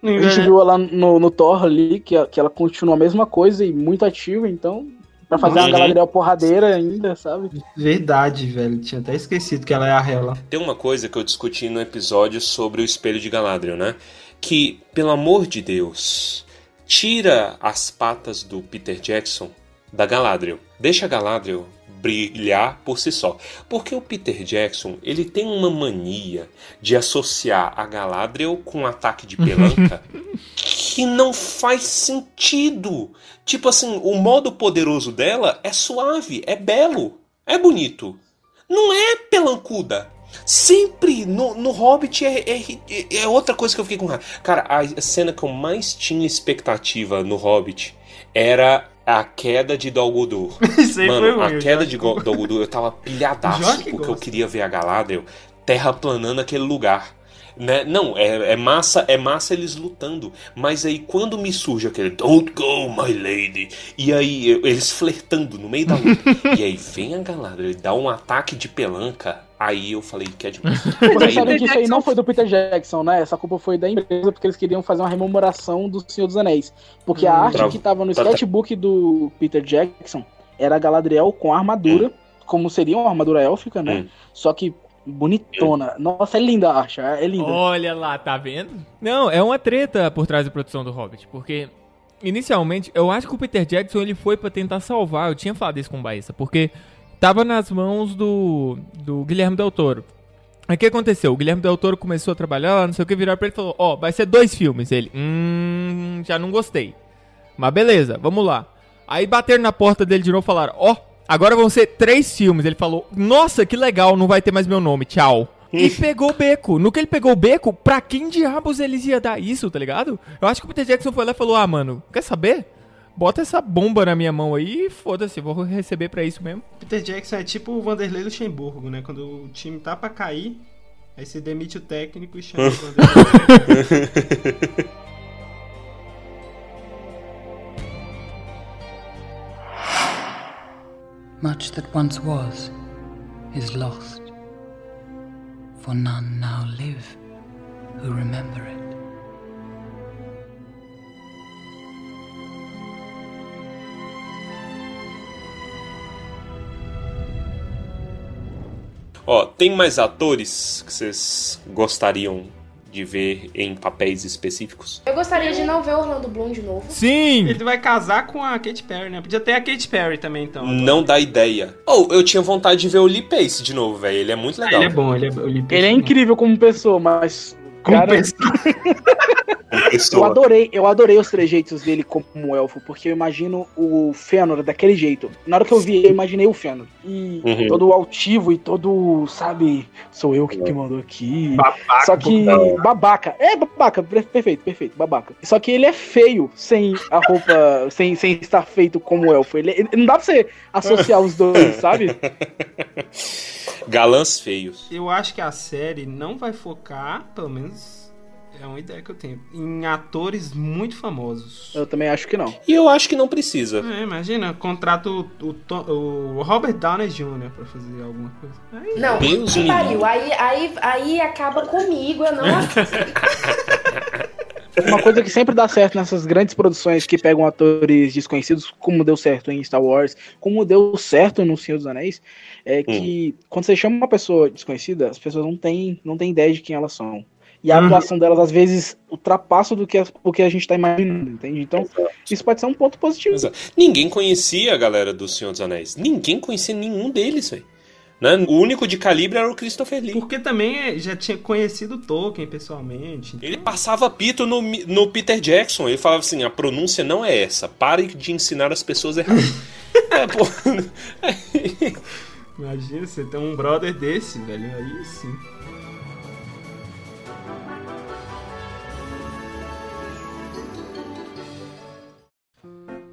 A gente viu ela no, no Thor ali, que, que ela continua a mesma coisa e muito ativa, então. Pra fazer uma Uhum. Galadriel porradeira ainda, sabe? Verdade, velho. Tinha até esquecido que ela é a Hela. Tem uma coisa que eu discuti no episódio sobre o espelho de Galadriel, né? Que, pelo amor de Deus, tira as patas do Peter Jackson da Galadriel. Deixa a Galadriel brilhar por si só. Porque o Peter Jackson, ele tem uma mania de associar a Galadriel com um ataque de pelanca que não faz sentido. Tipo assim, o modo poderoso dela é suave, é belo, é bonito. Não é pelancuda. Sempre no, no Hobbit é, é, é outra coisa que eu fiquei com raiva. Cara, a cena que eu mais tinha expectativa no Hobbit era a queda de Dol Guldur. Isso aí Mano, a queda eu de acho. Go- Dol Guldur, eu tava pilhadaço porque eu gosta. queria ver a Galadriel terraplanando aquele lugar. Né? Não, é, é massa, é massa eles lutando. Mas aí quando me surge aquele Don't go, my lady. E aí eu- eles flertando no meio da luta. e aí vem a Galadriel, ele dá um ataque de pelanca. Aí eu falei que é demais. Vocês Aí- sabem que isso aí não foi do Peter Jackson, né? Essa culpa foi da empresa, porque eles queriam fazer uma rememoração do Senhor dos Anéis. Porque a Hum. arte Bravo. que tava no Tá, sketchbook do Peter Jackson era a Galadriel com armadura, como seria uma armadura élfica, né? Hum. Só que bonitona. Nossa, é linda a arte, é linda. Olha lá, tá vendo? Não, é uma treta por trás da produção do Hobbit, porque inicialmente eu acho que o Peter Jackson ele foi pra tentar salvar, eu tinha falado isso com o Baissa, porque tava nas mãos do, do Guilherme Del Toro. Aí o que aconteceu? O Guilherme Del Toro começou a trabalhar lá, não sei o que, viraram pra ele e falou: Ó, vai ser dois filmes. Ele, hum, já não gostei. Mas beleza, vamos lá. Aí bateram na porta dele de novo e falaram: Ó, agora vão ser três filmes. Ele falou: Nossa, que legal, não vai ter mais meu nome, tchau. E pegou o beco. No que ele pegou o beco, pra quem diabos eles iam dar isso, tá ligado? Eu acho que o Peter Jackson foi lá e falou: Ah, mano, quer saber? Bota essa bomba na minha mão aí e foda-se, vou receber pra isso mesmo. Peter Jackson é tipo o Vanderlei Luxemburgo, né? Quando o time tá pra cair, aí você demite o técnico e chama o Vanderlei. Much that once was is lost, for none now live who remember it. Ó, tem mais atores que vocês gostariam de ver em papéis específicos? Eu gostaria de não ver Orlando Bloom de novo. Sim! Ele vai casar com a Katy Perry, né? Podia ter a Katy Perry também, então. Não dá ideia. Ou eu tinha vontade de ver o Lee Pace de novo, velho. Ele é muito legal. Ele é bom, ele é, ele, Ele é incrível como pessoa, mas. Cara, eu adorei, eu adorei os trejeitos dele como elfo, porque eu imagino o Fëanor daquele jeito. Na hora que eu vi, eu imaginei o Fëanor. E Uhum. todo altivo e todo, sabe, sou eu que, que mandou aqui. Babaca, Só que babaca. É babaca, per- perfeito, perfeito, babaca. Só que ele é feio sem a roupa, sem, sem estar feito como elfo. Ele, ele- não dá pra você associar os dois, sabe? Galãs feios. Eu acho que a série não vai focar, pelo menos é uma ideia que eu tenho, em atores muito famosos. Eu também acho que não. E eu acho que não precisa. É, imagina, contrata o, o, o Robert Downey Jr. pra fazer alguma coisa. Aí, Não, Deus que pariu. Aí, aí, aí acaba comigo, eu não assisto. Uma coisa que sempre dá certo nessas grandes produções que pegam atores desconhecidos, como deu certo em Star Wars, como deu certo no Senhor dos Anéis, é que quando você chama uma pessoa desconhecida, as pessoas não têm, não têm ideia de quem elas são. E a Uhum. atuação delas, às vezes, ultrapassa do que, as- o que a gente tá imaginando, entende? Então, isso pode ser um ponto positivo. Exato. Ninguém conhecia a galera do Senhor dos Anéis. Ninguém conhecia nenhum deles, velho. Né? O único de calibre era o Christopher Lee. Porque também é, já tinha conhecido o Tolkien pessoalmente. Ele passava pito no, no Peter Jackson. Ele falava assim: a pronúncia não é essa. Pare de ensinar as pessoas erradas. é, pô. Imagina você ter um brother desse, velho. Aí sim.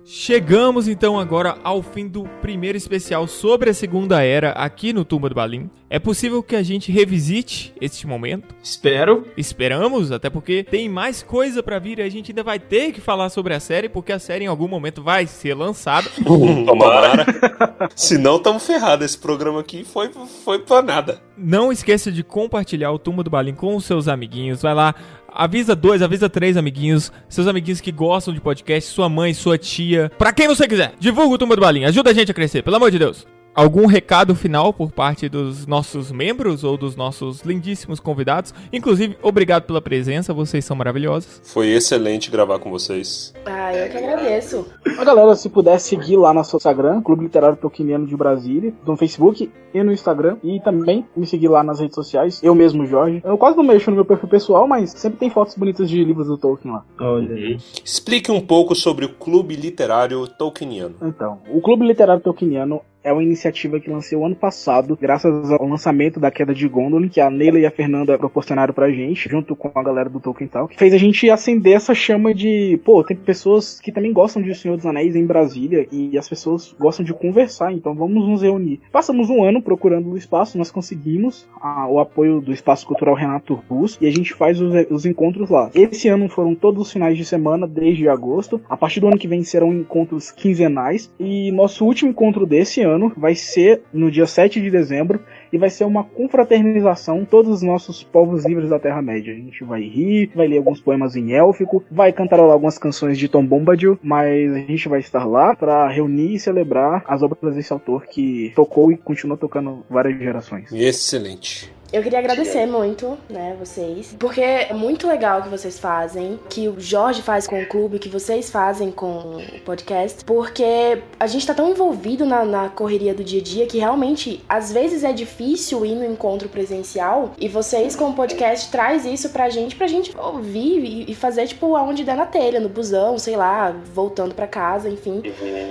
Chegamos então agora ao fim do primeiro especial sobre a Segunda Era aqui no Tumba do Balim. É possível que a gente revisite este momento? Espero. Esperamos, até porque tem mais coisa pra vir e a gente ainda vai ter que falar sobre a série, porque a série em algum momento vai ser lançada. Tomara. Se não, tamo ferrado. Esse programa aqui foi, foi pra nada. Não esqueça de compartilhar o Tumba do Balim com os seus amiguinhos. Vai lá, avisa dois, avisa três amiguinhos, seus amiguinhos que gostam de podcast, sua mãe, sua tia, pra quem você quiser. Divulga o Tumba do Balim, ajuda a gente a crescer, pelo amor de Deus. Algum recado final por parte dos nossos membros ou dos nossos lindíssimos convidados? Inclusive, obrigado pela presença, vocês são maravilhosos. Foi excelente gravar com vocês. Ah, eu que agradeço. A galera, se puder seguir lá no nosso Instagram, Clube Literário Tolkieniano de Brasília, no Facebook e no Instagram, e também me seguir lá nas redes sociais, eu mesmo, Jorge. Eu quase não mexo no meu perfil pessoal, mas sempre tem fotos bonitas de livros do Tolkien lá. Olha aí. Explique um pouco sobre o Clube Literário Tolkieniano. Então, o Clube Literário Tolkieniano é uma iniciativa que lancei o ano passado, graças ao lançamento da Queda de Gondolin, que a Neila e a Fernanda proporcionaram pra gente, junto com a galera do Tolkien Talk, fez a gente acender essa chama de, pô, tem pessoas que também gostam de O Senhor dos Anéis em Brasília, e as pessoas gostam de conversar, então vamos nos reunir. Passamos um ano procurando o espaço, nós conseguimos a- o apoio do Espaço Cultural Renato Urbus, e a gente faz os, os encontros lá. Esse ano foram todos os finais de semana, desde agosto. A partir do ano que vem serão encontros quinzenais, e nosso último encontro desse ano vai ser no dia 7 de dezembro e vai ser uma confraternização todos os nossos povos livres da Terra-média. A gente vai rir, vai ler alguns poemas em élfico, vai cantarolar algumas canções de Tom Bombadil, mas a gente vai estar lá para reunir e celebrar as obras desse autor que tocou e continua tocando várias gerações. Excelente. Eu queria agradecer muito, né, vocês, porque é muito legal o que vocês fazem, que o Jorge faz com o clube, que vocês fazem com o podcast, porque a gente tá tão envolvido na, na correria do dia a dia que realmente, às vezes é difícil ir no encontro presencial e vocês com o podcast traz isso pra gente, pra gente ouvir e, fazer, tipo, aonde der na telha, no busão, sei lá, voltando pra casa, enfim.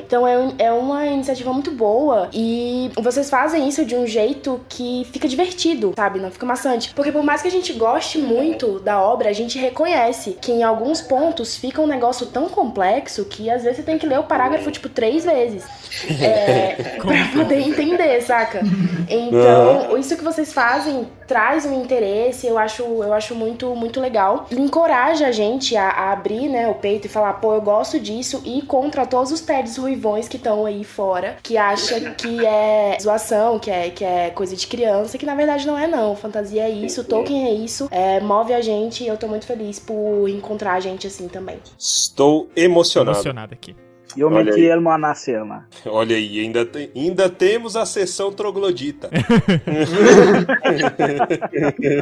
Então é, é uma iniciativa muito boa e vocês fazem isso de um jeito que fica divertido, sabe? Sabe? Não fica maçante. Porque por mais que a gente goste muito da obra, a gente reconhece que em alguns pontos fica um negócio tão complexo que às vezes você tem que ler o parágrafo, tipo, três vezes. É, pra poder entender, saca? Então, isso que vocês fazem traz um interesse, eu acho, eu acho muito, muito legal. Encoraja a gente a, a abrir, né, o peito e falar, pô, eu gosto disso e contra todos os TEDs ruivões que estão aí fora, que acha que é zoação, que é, que é coisa de criança, que na verdade não é não. Fantasia é isso, Tolkien é isso, é, move a gente e eu tô muito feliz por encontrar a gente assim também. Estou emocionado. Emocionado aqui. Eu Olha aí. ele uma na cena. Olha aí, ainda, tem- ainda temos a sessão troglodita.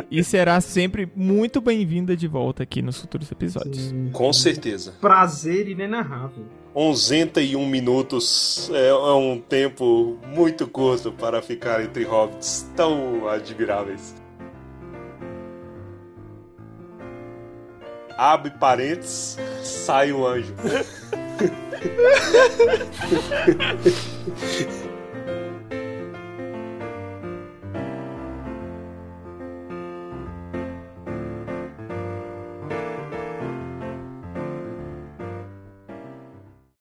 E será sempre muito bem-vinda de volta aqui nos futuros episódios. Com certeza. Prazer inenarrável. 11 minutos é, é um tempo muito curto para ficar entre hobbits tão admiráveis. Abre parênteses, sai um anjo.